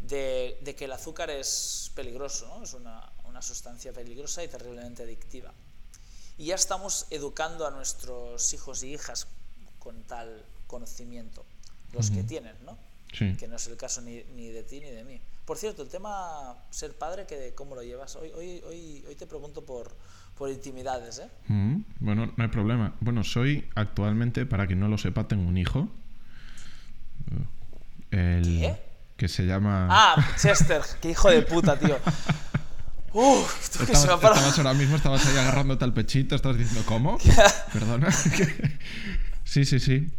de, que el azúcar es peligroso, ¿no? Es una, una sustancia peligrosa y terriblemente adictiva. Y ya estamos educando a nuestros hijos y hijas con tal conocimiento, los que tienen, ¿no? Sí. que no es el caso ni, ni de ti ni de mí. Por cierto, el tema ser padre, que, ¿cómo lo llevas? Hoy, hoy, hoy, hoy te pregunto por, por intimidades, ¿eh? Mm, Bueno, no hay problema. Bueno, soy actualmente, para quien no lo sepa, tengo un hijo. El, ¿Qué? Que se llama... Ah, Chester, qué hijo de puta, tío. Uf, tú que se me ha Estabas, ahora mismo, estabas ahí agarrándote al pechito, estabas diciendo, ¿cómo? Perdona. sí, sí, sí.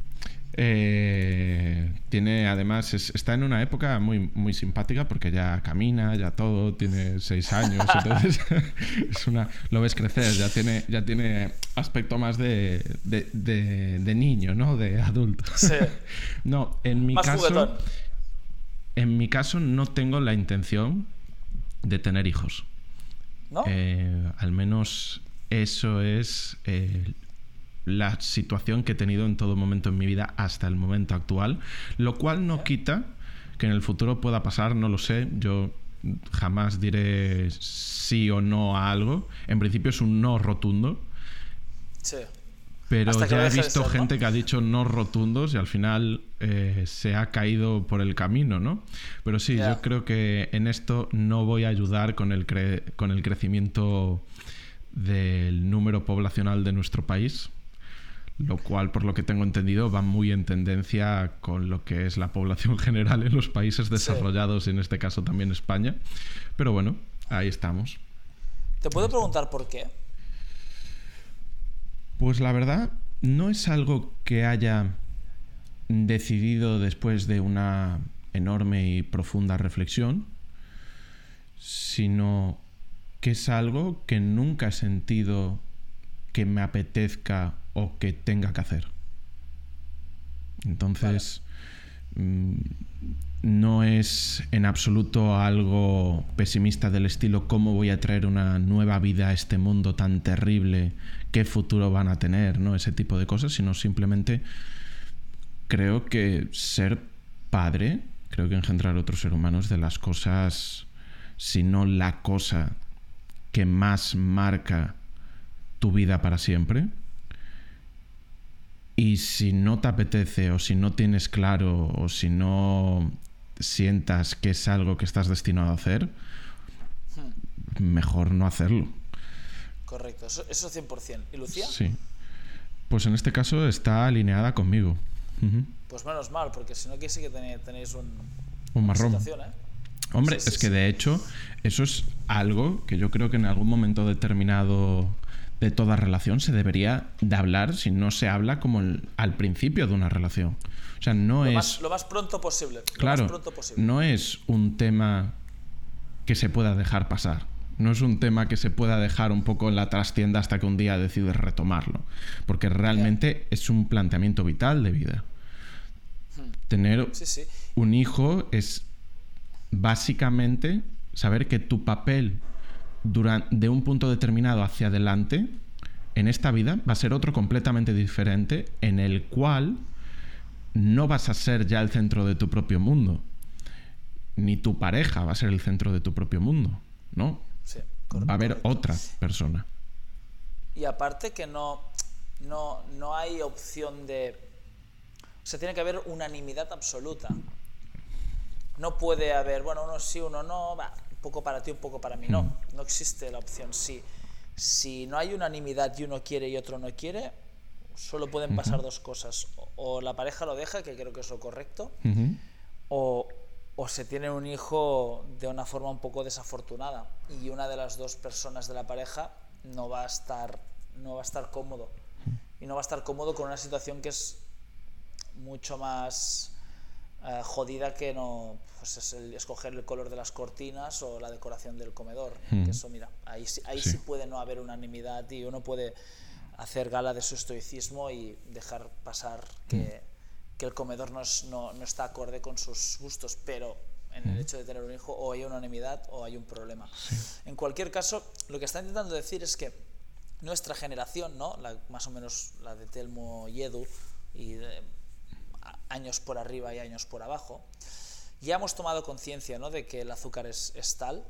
Eh, tiene además, es- está en una época muy, muy simpática porque ya camina, ya todo, tiene seis años, entonces es una, lo ves crecer, ya tiene, ya tiene aspecto más de, de, de- de niño, ¿no? De adulto. Sí. No, en mi Más caso, juguetón. en mi caso no tengo la intención de tener hijos. ¿No? Eh, al menos eso es eh, la situación que he tenido en todo momento en mi vida hasta el momento actual, lo cual no quita que en el futuro pueda pasar, no lo sé, yo jamás diré sí o no a algo, en principio es un no rotundo, Sí. pero Hasta ya he visto ser, ¿no? gente que ha dicho no rotundos y al final eh, se ha caído por el camino, ¿no? Pero sí, yo creo que en esto no voy a ayudar con el, cre- con el crecimiento del número poblacional de nuestro país, lo cual, por lo que tengo entendido, va muy en tendencia con lo que es la población general en los países desarrollados, en este caso también España. Pero bueno, ahí estamos. ¿Te puedo preguntar por qué? Pues la verdad, no es algo que haya decidido después de una enorme y profunda reflexión, sino que es algo que nunca he sentido que me apetezca o que tenga que hacer. Entonces, mm, no es en absoluto algo pesimista del estilo cómo voy a traer una nueva vida a este mundo tan terrible, qué futuro van a tener, ¿no? Ese tipo de cosas, sino simplemente creo que ser padre, creo que engendrar otro ser humano es de las cosas, si no la cosa que más marca tu vida para siempre. Y si no te apetece o si no tienes claro o si no sientas que es algo que estás destinado a hacer, mejor no hacerlo. Correcto, eso, eso 100%. ¿Y Lucía? Sí. Pues en este caso está alineada conmigo. Pues menos mal, porque si no, aquí sí que tenéis, tenéis un, Un marrón. situación, ¿eh? Hombre, Sí, sí, es que sí. de hecho eso es algo que yo creo que en algún momento determinado de toda relación se debería de hablar si no se habla como el- al principio de una relación. O sea, no Lo, es... más, lo más pronto posible. Lo Claro, más pronto posible. no es un tema que se pueda dejar pasar. No es un tema que se pueda dejar un poco en la trastienda hasta que un día decides retomarlo. Porque realmente es un planteamiento vital de vida. Tener Hmm. Sí, sí. un hijo es básicamente saber que tu papel de un punto determinado hacia adelante en esta vida va a ser otro completamente diferente en el cual no vas a ser ya el centro de tu propio mundo ni tu pareja va a ser el centro de tu propio mundo no sí va a haber otra persona. Y aparte que no, no, no hay opción de... O sea, tiene que haber unanimidad absoluta. No puede haber, bueno, uno sí, uno no, va, un poco para ti, un poco para mí. No, no existe la opción sí. Si no hay unanimidad y uno quiere y otro no quiere, solo pueden pasar dos cosas. O, o la pareja lo deja, que creo que es lo correcto, o, o se tiene un hijo de una forma un poco desafortunada y una de las dos personas de la pareja no va a estar no va a estar cómodo y no va a estar cómodo con una situación que es mucho más eh, jodida que no pues es el escoger el color de las cortinas o la decoración del comedor que eso mira ahí sí, ahí sí. Sí. puede no haber unanimidad y uno puede hacer gala de su estoicismo y dejar pasar que, que el comedor no, es- no, no está acorde con sus gustos pero en el hecho de tener un hijo o hay unanimidad o hay un problema en cualquier caso lo que está intentando decir es que nuestra generación, ¿no? La- más o menos la de Telmo y Edu, y de- años por arriba y años por abajo, ya hemos tomado conciencia ¿no? de que el azúcar es, es tal,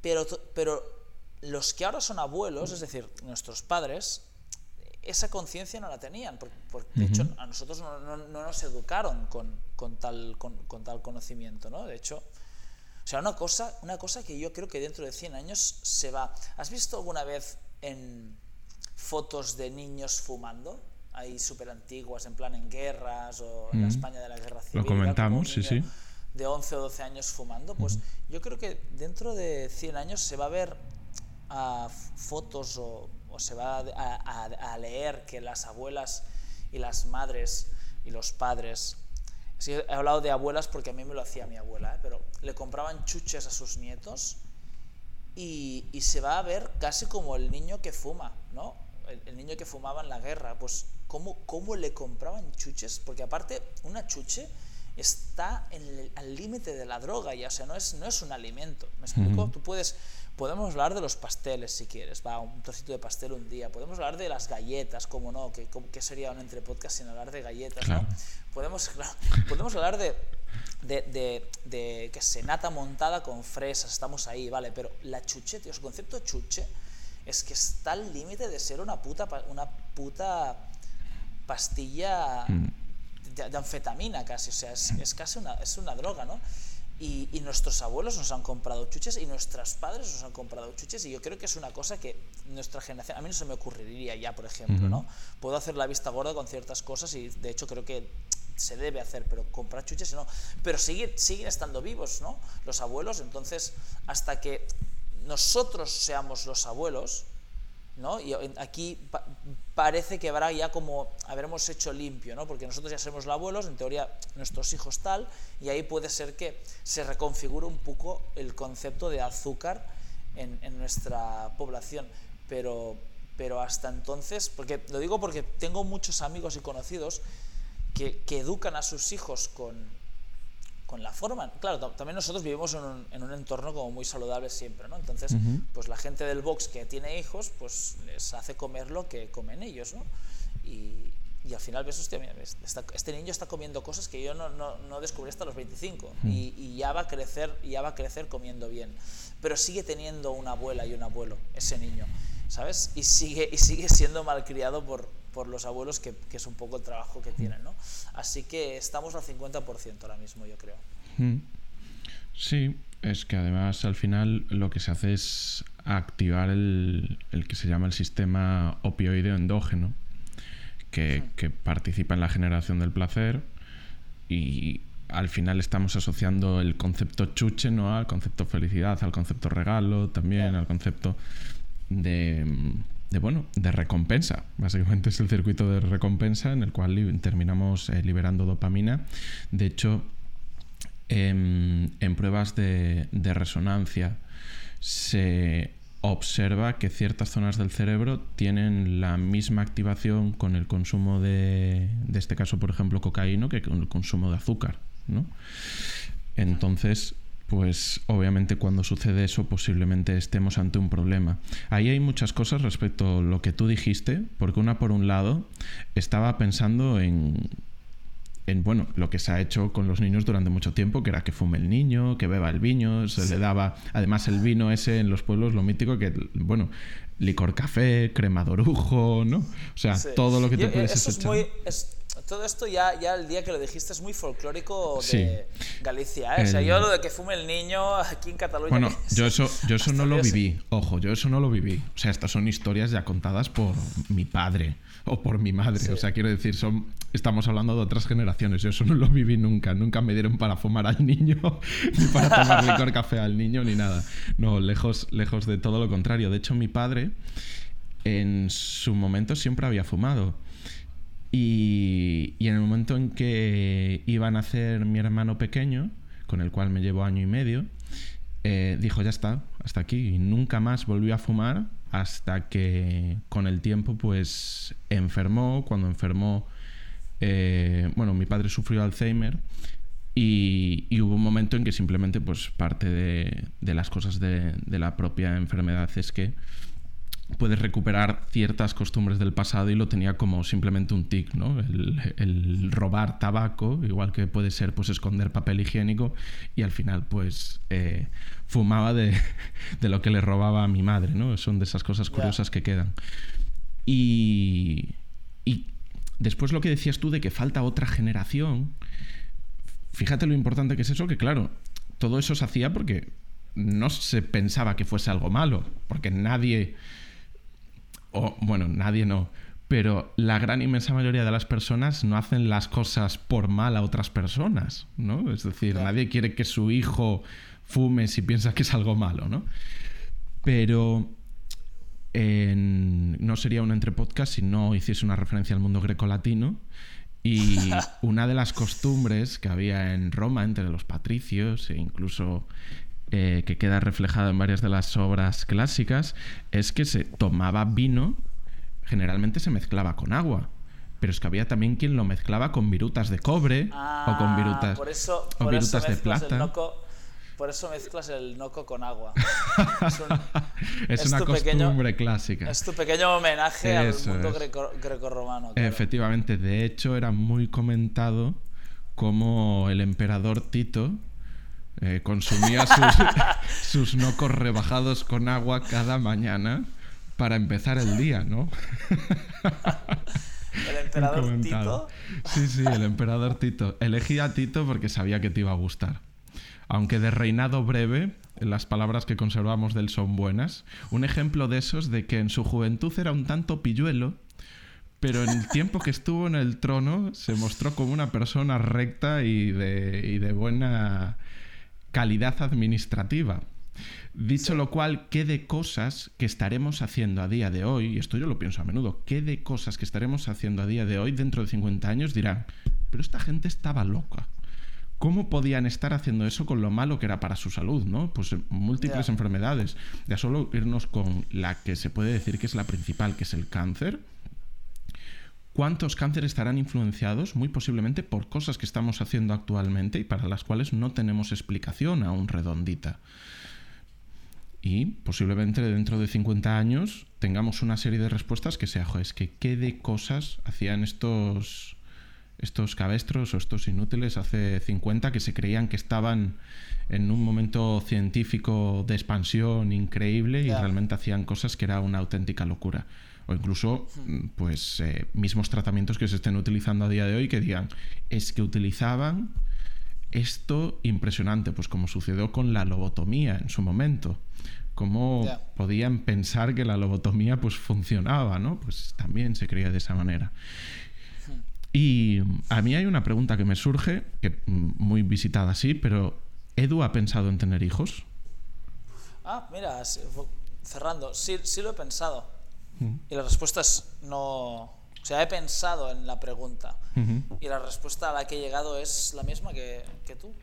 pero, pero los que ahora son abuelos, es decir, nuestros padres, esa conciencia no la tenían. Porque, de hecho, a nosotros no, nos educaron con, tal, con, tal conocimiento, ¿no? De hecho, o sea, una cosa, una cosa que yo creo que dentro de 100 años se va... ¿Has visto alguna vez en fotos de niños fumando? Hay súper antiguas, en plan en guerras o en la España de la guerra civil. Lo comentamos, sí, sí. De 11 o 12 años fumando, pues yo creo que dentro de 100 años se va a ver a fotos o, se va a, leer que las abuelas y las madres y los padres, he hablado de abuelas porque a mí me lo hacía mi abuela, ¿eh? pero le compraban chuches a sus nietos y, se va a ver casi como el niño que fuma, ¿no? El, niño que fumaba en la guerra, pues ¿cómo, cómo le compraban chuches, porque aparte una chuche está en al límite de la droga ya, o sea, no es, no es un alimento, ¿me explico? Tú puedes Podemos hablar de los pasteles si quieres, va, un trocito de pastel un día. Podemos hablar de las galletas, como no, que, que sería un entre podcast sin hablar de galletas, ¿no? Podemos, podemos hablar de, de, de, de, que se nata montada con fresas, estamos ahí, ¿vale? Pero la chuche, tío, el concepto chuche es que está al límite de ser una puta, una puta pastilla mm. de, anfetamina casi, o sea, es, es casi una, es una droga, ¿no? Y, nuestros abuelos nos han comprado chuches y nuestros padres nos han comprado chuches y yo creo que es una cosa que nuestra generación, a mí no se me ocurriría ya, por ejemplo, ¿no? Puedo hacer la vista gorda con ciertas cosas y de hecho creo que se debe hacer, pero comprar chuches no. Pero siguen, siguen estando vivos, ¿no? Los abuelos, entonces hasta que nosotros seamos los abuelos, ¿no? Y aquí parece que habrá ya como habremos hecho limpio, ¿no? Porque nosotros ya somos los abuelos, en teoría nuestros hijos tal, y ahí puede ser que se reconfigure un poco el concepto de azúcar en, nuestra población. Pero, pero hasta entonces, porque lo digo porque tengo muchos amigos y conocidos que, que educan a sus hijos con, con la forma. Claro, también nosotros vivimos en un, en un, entorno como muy saludable siempre, ¿no? Entonces, pues la gente del box que tiene hijos, pues les hace comer lo que comen ellos, ¿no? Y, y al final ves, hostia, mira, este niño está comiendo cosas que yo no, no, no descubrí hasta los 25 y, y, ya va a crecer ya va a crecer comiendo bien pero sigue teniendo una abuela y un abuelo ese niño sabes y sigue y sigue siendo malcriado por por los abuelos, que, que, es un poco el trabajo que tienen, ¿no? Así que estamos al 50% ahora mismo, yo creo. Mm. Sí, es que además al final lo que se hace es activar el, el que se llama el sistema opioide endógeno, que, que participa en la generación del placer y al final estamos asociando el concepto chuche ¿no? al concepto felicidad, al concepto regalo, también al concepto de de bueno, de recompensa. Básicamente es el circuito de recompensa en el cual terminamos eh, liberando dopamina. De hecho, em, en, pruebas de, resonancia se observa que ciertas zonas del cerebro tienen la misma activación con el consumo de, de este caso, por ejemplo, cocaína, que con el consumo de azúcar. ¿no? Entonces, pues obviamente cuando sucede eso posiblemente estemos ante un problema. Ahí hay muchas cosas respecto a lo que tú dijiste, porque una por un lado estaba pensando en en bueno, lo que se ha hecho con los niños durante mucho tiempo, que era que fume el niño, que beba el vino, se le daba, además el vino ese en los pueblos, lo mítico que, bueno, licor café, crema ¿no? O sea, todo lo que te puedes echar todo esto ya, ya el día que lo dijiste es muy folclórico de Galicia. ¿eh? O sea, yo lo de que fume el niño aquí en Cataluña. Bueno, yo eso, yo eso no lo viví. Ojo, yo eso no lo viví. O sea, estas son historias ya contadas por mi padre o por mi madre. O sea, quiero decir, son, estamos hablando de otras generaciones. Yo eso no lo viví nunca. Nunca me dieron para fumar al niño, ni para tomar licor café al niño, ni nada. No, lejos, lejos de todo lo contrario. De hecho, mi padre en su momento siempre había fumado. Y, en el momento en que iba a nacer mi hermano pequeño, con el cual me llevo año y medio, eh, dijo, ya está, hasta aquí. Y nunca más volvió a fumar hasta que con el tiempo pues enfermó. Cuando enfermó, eh, bueno, mi padre sufrió Alzheimer y, hubo un momento en que simplemente pues parte de, las cosas de la propia enfermedad es que puedes recuperar ciertas costumbres del pasado y lo tenía como simplemente un tic, ¿no? El, robar tabaco, igual que puede ser pues esconder papel higiénico y al final pues eh, fumaba de, lo que le robaba a mi madre, ¿no? Son de esas cosas curiosas que quedan. Y, y después lo que decías tú de que falta otra generación, fíjate lo importante que es eso, que claro, todo eso se hacía porque no se pensaba que fuese algo malo, porque nadie, o bueno, nadie no, pero la gran inmensa mayoría de las personas no hacen las cosas por mal a otras personas, ¿no? Es decir, nadie quiere que su hijo fume si piensa que es algo malo, ¿no? Pero no sería un entrepodcast si no hiciese una referencia al mundo grecolatino. Y una de las costumbres que había en Roma entre los patricios e incluso eh, que queda reflejada en varias de las obras clásicas es que se tomaba vino, generalmente se mezclaba con agua. Pero es que había también quien lo mezclaba con virutas de cobre o con virutas, o virutas de plata. Por eso mezclas el noco con agua. Es, una costumbre clásica. Es tu pequeño homenaje al mundo greco-romano. Efectivamente, de hecho era muy comentado como el emperador Tito eh, consumía sus, nocos rebajados con agua cada mañana para empezar el día, ¿no? ¿El emperador Tito? Sí, sí, el emperador Tito. Elegí a Tito porque sabía que te iba a gustar aunque de reinado breve, las palabras que conservamos de él son buenas. Un ejemplo de esos de que en su juventud era un tanto pilluelo, pero en el tiempo que estuvo en el trono se mostró como una persona recta y de, buena calidad administrativa. Dicho lo cual, ¿qué de cosas que estaremos haciendo a día de hoy, y esto yo lo pienso a menudo, qué de cosas que estaremos haciendo a día de hoy dentro de 50 años dirán, pero esta gente estaba loca? ¿Cómo podían estar haciendo eso con lo malo que era para su salud? ¿no? Pues eh, múltiples enfermedades. Ya solo irnos con la que se puede decir que es la principal, que es el cáncer. ¿Cuántos cánceres estarán influenciados? Muy posiblemente por cosas que estamos haciendo actualmente y para las cuales no tenemos explicación aún redondita. Y posiblemente dentro de 50 años tengamos una serie de respuestas que sea, es que qué de cosas hacían estos estos cabestros o estos inútiles hace 50 que se creían que estaban en un momento científico de expansión increíble y realmente hacían cosas que era una auténtica locura. O incluso, mm, pues, eh, mismos tratamientos que se estén utilizando a día de hoy que digan, es que utilizaban esto impresionante, pues como sucedió con la lobotomía en su momento. Cómo podían pensar que la lobotomía pues funcionaba, ¿no? Pues también se creía de esa manera. Y a mí hay una pregunta que me surge, que mm, muy visitada sí, pero ¿Edu ha pensado en tener hijos? Ah, mira, cerrando, sí, sí lo he pensado. Y la respuesta es no. O sea, he pensado en la pregunta. Y la respuesta a la que he llegado es la misma que, que tú.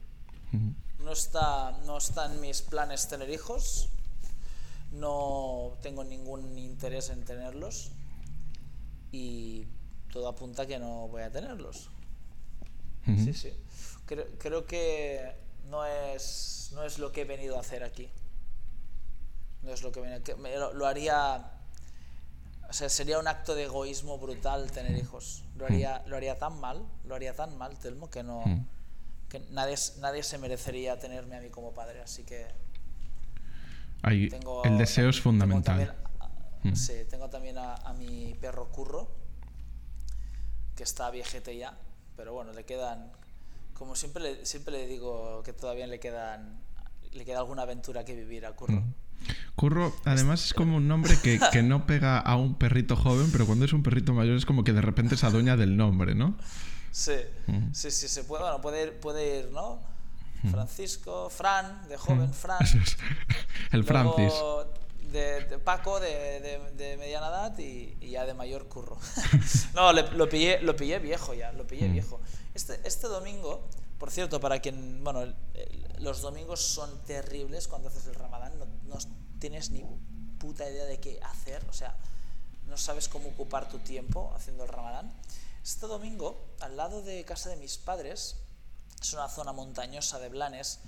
no, está, no está en mis planes tener hijos. No tengo ningún interés en tenerlos. Y todo apunta que no voy a tenerlos. Sí, sí. Creo, creo, que no es, no es lo que he venido a hacer aquí. No es lo que, lo, haría... O sea, sería un acto de egoísmo brutal tener hijos. Lo haría, lo haría tan mal, lo haría tan mal, Telmo, que no... Que nadie, nadie se merecería tenerme a mí como padre, así que... el deseo es fundamental. sí, tengo también a, a mi perro Curro, que está viejete ya, pero bueno, le quedan, como siempre le, siempre le digo que todavía le quedan, le queda alguna aventura que vivir a Curro. Mm. Curro, además es como un nombre que, que, no pega a un perrito joven, pero cuando es un perrito mayor es como que de repente se adueña del nombre, ¿no? Sí, mm. sí, sí, se puede, bueno, puede ir, puede ir, ¿no? Francisco, Fran, de joven Fran. El Francis de, Paco de, de, mediana edad y, ya de mayor curro. no, lo, pillé, lo pillé viejo ya, lo pillé mm. viejo. Este, este domingo, por cierto, para quien, bueno, los domingos son terribles cuando haces el ramadán, no, no tienes ni puta idea de qué hacer, o sea, no sabes cómo ocupar tu tiempo haciendo el ramadán. Este domingo, al lado de casa de mis padres, es una zona montañosa de Blanes,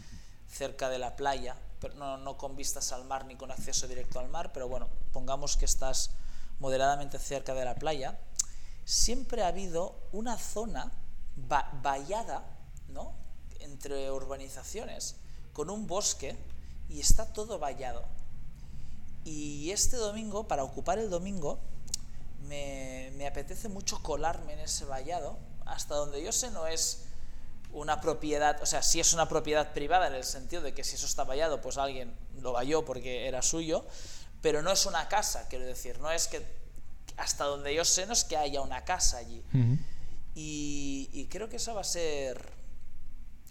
cerca de la playa, no, no con vistas al mar ni con acceso directo al mar, pero bueno, pongamos que estás moderadamente cerca de la playa, siempre ha habido una zona vallada, ¿no? Entre urbanizaciones, con un bosque y está todo vallado. Y este domingo, para ocupar el domingo, me, me apetece mucho colarme en ese vallado. Hasta donde yo sé no es una propiedad, o sea, sí es una propiedad privada en el sentido de que si eso está vallado, pues alguien lo valló porque era suyo, pero no es una casa, quiero decir, no es que, hasta donde yo sé, no es que haya una casa allí. y, y, creo que esa va a ser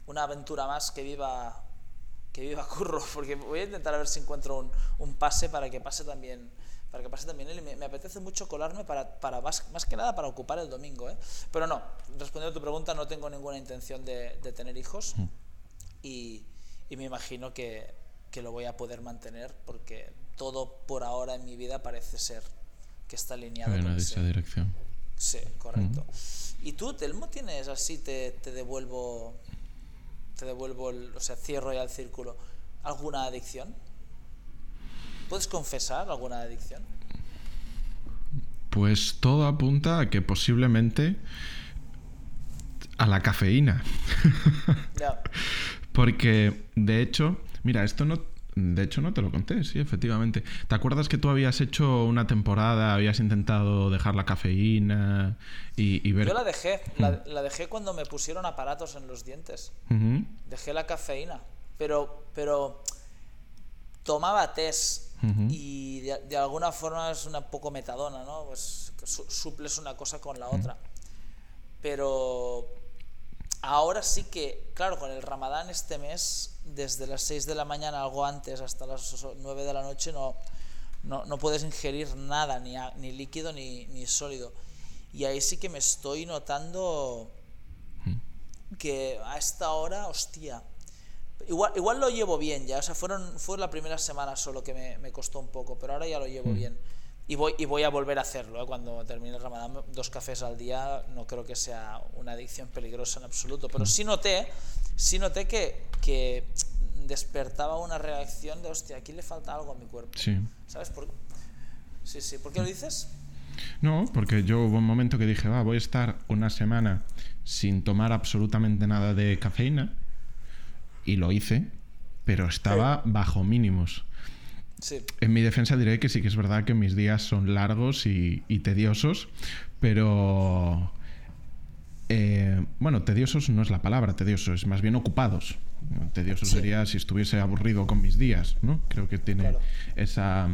una aventura más que viva que viva Curro, porque voy a intentar a ver si encuentro un, un pase para que pase también para que pase también él. Y me, me apetece mucho colarme para, para más, más, que nada para ocupar el domingo. ¿eh? Pero no, respondiendo a tu pregunta, no tengo ninguna intención de, de tener hijos mm. y, y, me imagino que, que, lo voy a poder mantener porque todo por ahora en mi vida parece ser que está alineado en esa dirección. Sí, correcto. Mm. ¿Y tú, Telmo, tienes así, te, te devuelvo, te devuelvo, el, o sea, cierro ya el círculo, alguna adicción? ¿Puedes confesar alguna adicción? Pues todo apunta a que posiblemente a la cafeína. Porque, de hecho, mira, esto no, de hecho, no te lo conté, sí, efectivamente. ¿Te acuerdas que tú habías hecho una temporada, habías intentado dejar la cafeína y, ver... Yo la dejé, la, mm. dejé cuando me pusieron aparatos en los dientes. Dejé la cafeína, pero, pero tomaba test y de, alguna forma es una poco metadona, ¿no? Pues suples una cosa con la otra. Pero ahora sí que, claro, con el ramadán este mes, desde las 6 de la mañana, algo antes, hasta las 9 de la noche, no, no, no puedes ingerir nada, ni, ni líquido ni, ni, sólido. Y ahí sí que me estoy notando que a esta hora, hostia, Igual, igual lo llevo bien ya, o sea, fueron, fue la primera semana solo que me, me costó un poco, pero ahora ya lo llevo mm. bien. Y voy, y voy a volver a hacerlo, ¿eh? cuando termine el ramadán, dos cafés al día, no creo que sea una adicción peligrosa en absoluto, pero sí noté, sí noté que, que despertaba una reacción de, hostia, aquí le falta algo a mi cuerpo. Sí. ¿Sabes? Por... Sí, sí. ¿Por qué lo dices? No, porque yo hubo un momento que dije, va, voy a estar una semana sin tomar absolutamente nada de cafeína y lo hice, pero estaba bajo mínimos. En mi defensa diré que sí que es verdad que mis días son largos y, tediosos, pero... Eh, bueno, tediosos no es la palabra, tedioso, es más bien ocupados. Tedioso sería si estuviese aburrido con mis días, ¿no? Creo que tiene esa,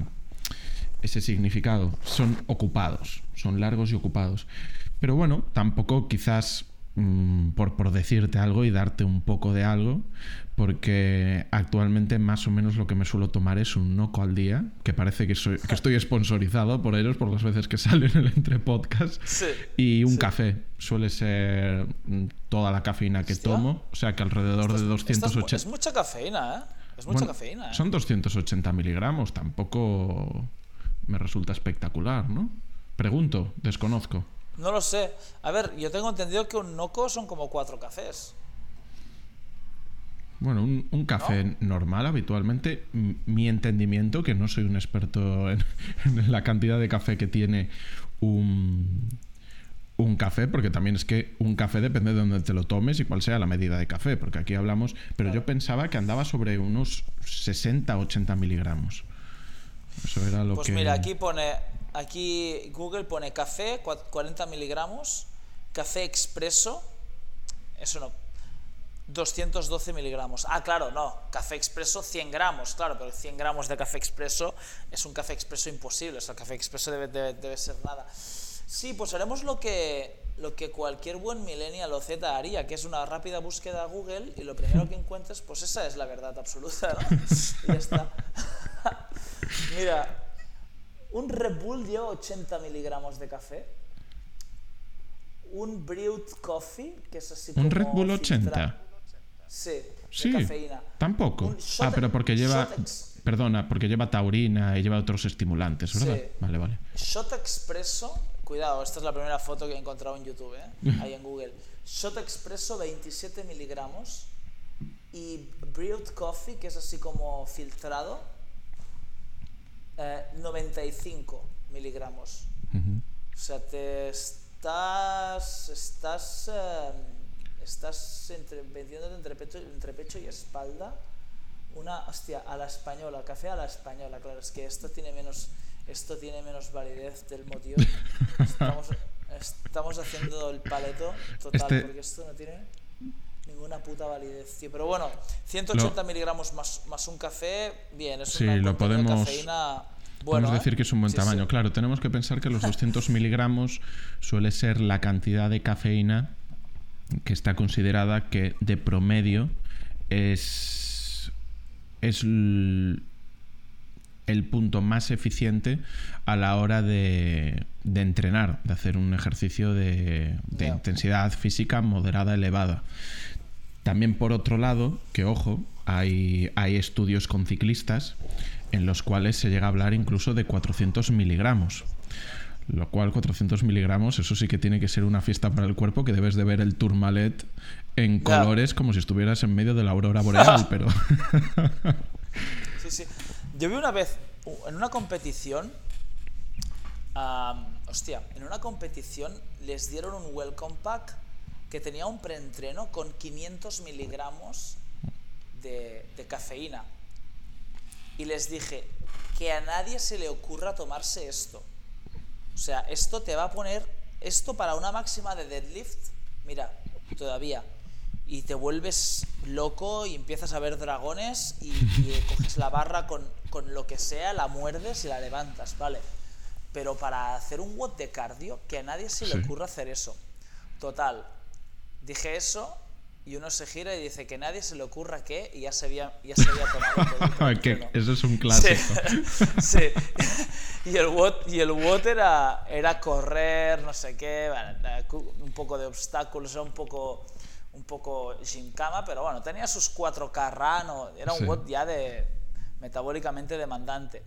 ese significado. Son ocupados, son largos y ocupados. Pero bueno, tampoco quizás Mm, por, por decirte algo y darte un poco de algo, porque actualmente más o menos lo que me suelo tomar es un noco al día, que parece que, soy, que estoy sponsorizado por ellos por las veces que salen en el entre podcast, y un café. Suele ser mm, toda la cafeína que tomo, o sea que alrededor de 280... Es, mucha cafeína, ¿eh? Es mucha cafeína. ¿eh? Son 280 miligramos, tampoco me resulta espectacular, ¿no? Pregunto, desconozco. No lo sé. A ver, yo tengo entendido que un noco son como cuatro cafés. Bueno, un, café normal habitualmente, mi entendimiento, que no soy un experto en, la cantidad de café que tiene un, un café, porque también es que un café depende de dónde te lo tomes y cuál sea la medida de café, porque aquí hablamos, pero yo pensaba que andaba sobre unos 60, 80 miligramos. Eso era lo pues que... mira, aquí pone Aquí Google pone café, 40 miligramos, café expreso, eso no, 212 miligramos. Ah, claro, no, café expreso 100 gramos, claro, pero 100 gramos de café expreso es un café expreso imposible, o sea, el café expreso debe, debe, ser nada. Sí, pues haremos lo que, lo que cualquier buen millennial o Z haría, que es una rápida búsqueda a Google y lo primero que encuentres, pues esa es la verdad absoluta, ¿no? y ya está. Mira, un Red Bull lleva 80 miligramos de café. Un Brewed Coffee, que es así como. ¿Un Red Bull 80? Sí, sí, cafeína. Tampoco. ah, pero porque lleva. Perdona, porque lleva taurina y lleva otros estimulantes, ¿verdad? Sí. Vale, vale. Shot Expresso, cuidado, esta es la primera foto que he encontrado en YouTube, ¿eh? ahí en Google. Shot Expresso 27 miligramos y Brewed Coffee, que es así como filtrado, 95 eh, miligramos. O sea, te estás, estás, eh, estás entre, vendiendo entre pecho, entre pecho y espalda una, hostia, a la española, café a la española, claro, es que esto tiene menos, esto tiene menos validez del motivo. Estamos, estamos haciendo el paleto total, Este- porque esto no tiene ninguna puta validez, tío. Pero bueno, 180 miligramos más, más un café, bien, es Sí, una lo contenido de podemos- cafeína bueno. Podemos decir ¿eh? que es un buen Sí, sí. tamaño. Claro, tenemos que pensar que los 200 miligramos suele ser la cantidad de cafeína que está considerada que de promedio es, es el punto más eficiente a la hora de, de entrenar, de hacer un ejercicio de, intensidad física moderada elevada. También por otro lado, que ojo, hay, hay estudios con ciclistas en los cuales se llega a hablar incluso de 400 miligramos. Lo cual 400 miligramos, eso sí que tiene que ser una fiesta para el cuerpo, que debes de ver el Tourmalet en colores como si estuvieras en medio de la aurora boreal, pero... Sí, sí. Yo vi una vez en una competición. hostia, en una competición les dieron un welcome pack que tenía un preentreno con 500 miligramos de, de cafeína. Y les dije que a nadie se le ocurra tomarse esto. O sea, esto te va a poner. Esto para una máxima de deadlift, mira, todavía. Y te vuelves loco y empiezas a ver dragones y, y coges la barra con, con lo que sea, la muerdes y la levantas, ¿vale? Pero para hacer un WOD de cardio, que a nadie se le ocurra hacer eso. Total, dije eso y uno se gira y dice que nadie se le ocurra que y ya se había, ya se había tomado todo el que eso es un clásico. Sí. Y el WOT, y el WOT era, era correr, no sé qué, un poco de obstáculos, era un poco, un poco gincama, pero bueno, tenía sus 4K run, era un Sí. WOT ya de metabólicamente demandante.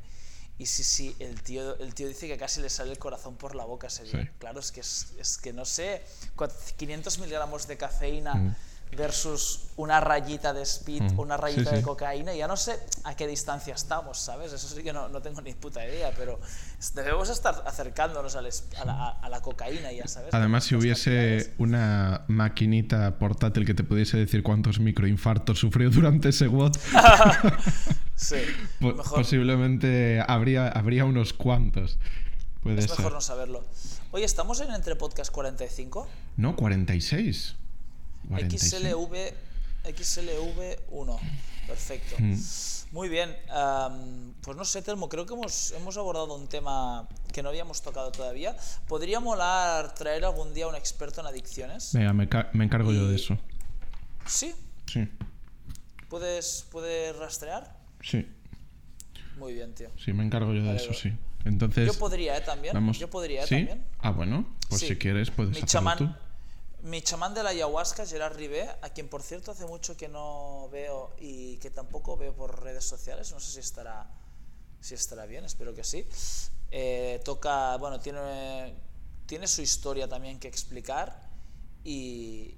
Y sí, sí, el tío, el tío dice que casi le sale el corazón por la boca ese día. Sí. Claro, es que, es, es que no sé, cua- 500 miligramos de cafeína Mm. Versus una rayita de speed, Mm, una rayita sí. de cocaína, ya no sé a qué distancia estamos, ¿sabes? Eso sí que no, no tengo ni puta idea, pero debemos estar acercándonos a, la, a la cocaína, ya sabes. Además, si hubiese una maquinita portátil que te pudiese decir cuántos microinfartos sufrió durante ese WOD, Sí, po- mejor, posiblemente habría, habría unos cuantos. Puede es ser. mejor no saberlo. Oye, ¿estamos en Entre Podcast 45? No, 46. 46. XLV, XLV1. Perfecto. Mm. Muy bien. pues no sé, Telmo, creo que hemos, hemos abordado un tema que no habíamos tocado todavía. ¿Podría molar traer algún día a un experto en adicciones? Venga, me, ca- me encargo yo de eso. Sí. Sí, ¿Puedes, ¿Puedes rastrear? sí, Muy bien, tío. sí, me encargo yo de Vale, eso, sí. Entonces, Yo podría, ¿eh? También. vamos. Yo podría, ¿eh? ¿Sí? También. Ah, bueno, pues Sí. si quieres puedes Mi hacerlo chamán, tú. Mi chamán de la ayahuasca, Gerard Ribé, a quien por cierto hace mucho que no veo y que tampoco veo por redes sociales, no sé si estará, si estará bien, espero que sí. Eh, toca, bueno, tiene, tiene su historia también que explicar y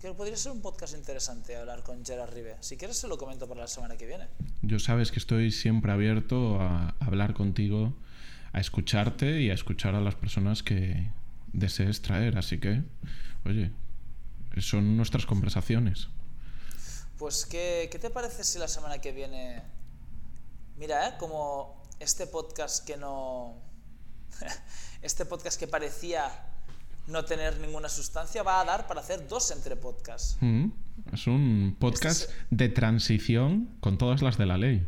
que podría ser un podcast interesante hablar con Gerard Ribé. Si quieres se lo comento para la semana que viene. Yo sabes que estoy siempre abierto a hablar contigo, a escucharte y a escuchar a las personas que desees traer. Así que, oye, son nuestras conversaciones. Pues, ¿qué, qué te parece si la semana que viene... Mira, ¿eh? Como este podcast que no... este podcast que parecía no tener ninguna sustancia va a dar para hacer dos entre podcasts. Mm, Es un podcast Este de transición con todas las de la ley.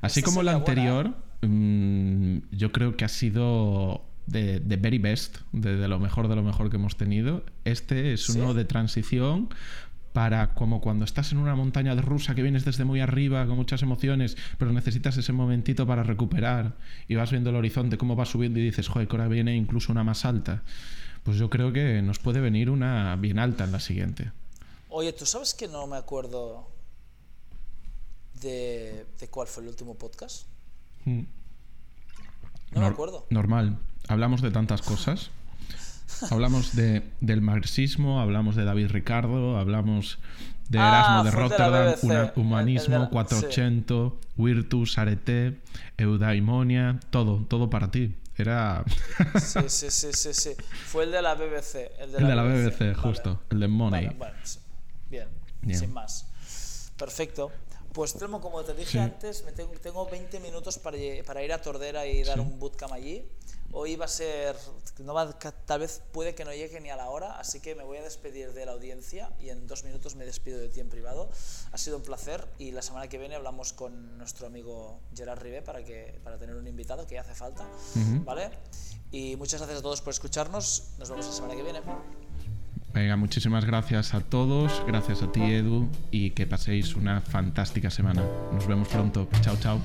Así Esta como el buena, ¿eh? anterior, mm, yo creo que ha sido de, de very best, de, de lo mejor de lo mejor que hemos tenido. Este es ¿Sí? uno de transición para como cuando estás en una montaña rusa que vienes desde muy arriba con muchas emociones, pero necesitas ese momentito para recuperar y vas viendo el horizonte, cómo va subiendo y dices, joder, que ahora viene incluso una más alta. Pues yo creo que nos puede venir una bien alta en la siguiente. Oye, ¿tú sabes que no me acuerdo de, de cuál fue el último podcast? Mm. No me acuerdo. Normal. Hablamos de tantas cosas. Hablamos de, del marxismo, hablamos de David Ricardo, hablamos de Ah, Erasmo de Rotterdam, BBC, una- el- el de humanismo, la- 480, Virtus, Arete, Eudaimonia, todo, todo para ti. Era Sí, sí, sí, sí, sí. Fue el de la BBC. El de el la, de la BBC, justo, el de Money. Vale, Bien. sin más. Perfecto. Pues Telmo, como te dije antes, me tengo, tengo, 20 minutos para, para, ir a Tordera y dar un bootcamp allí. Hoy va a ser, no va, tal vez puede que no llegue ni a la hora, así que me voy a despedir de la audiencia y en dos minutos me despido de ti en privado. Ha sido un placer y la semana que viene hablamos con nuestro amigo Gerard Ribe para, que, para tener un invitado que hace falta, ¿vale? Y muchas gracias a todos por escucharnos. Nos vemos la semana que viene. Venga, muchísimas gracias a todos, gracias a ti Edu y que paséis una fantástica semana. Nos vemos pronto. Chao, chao.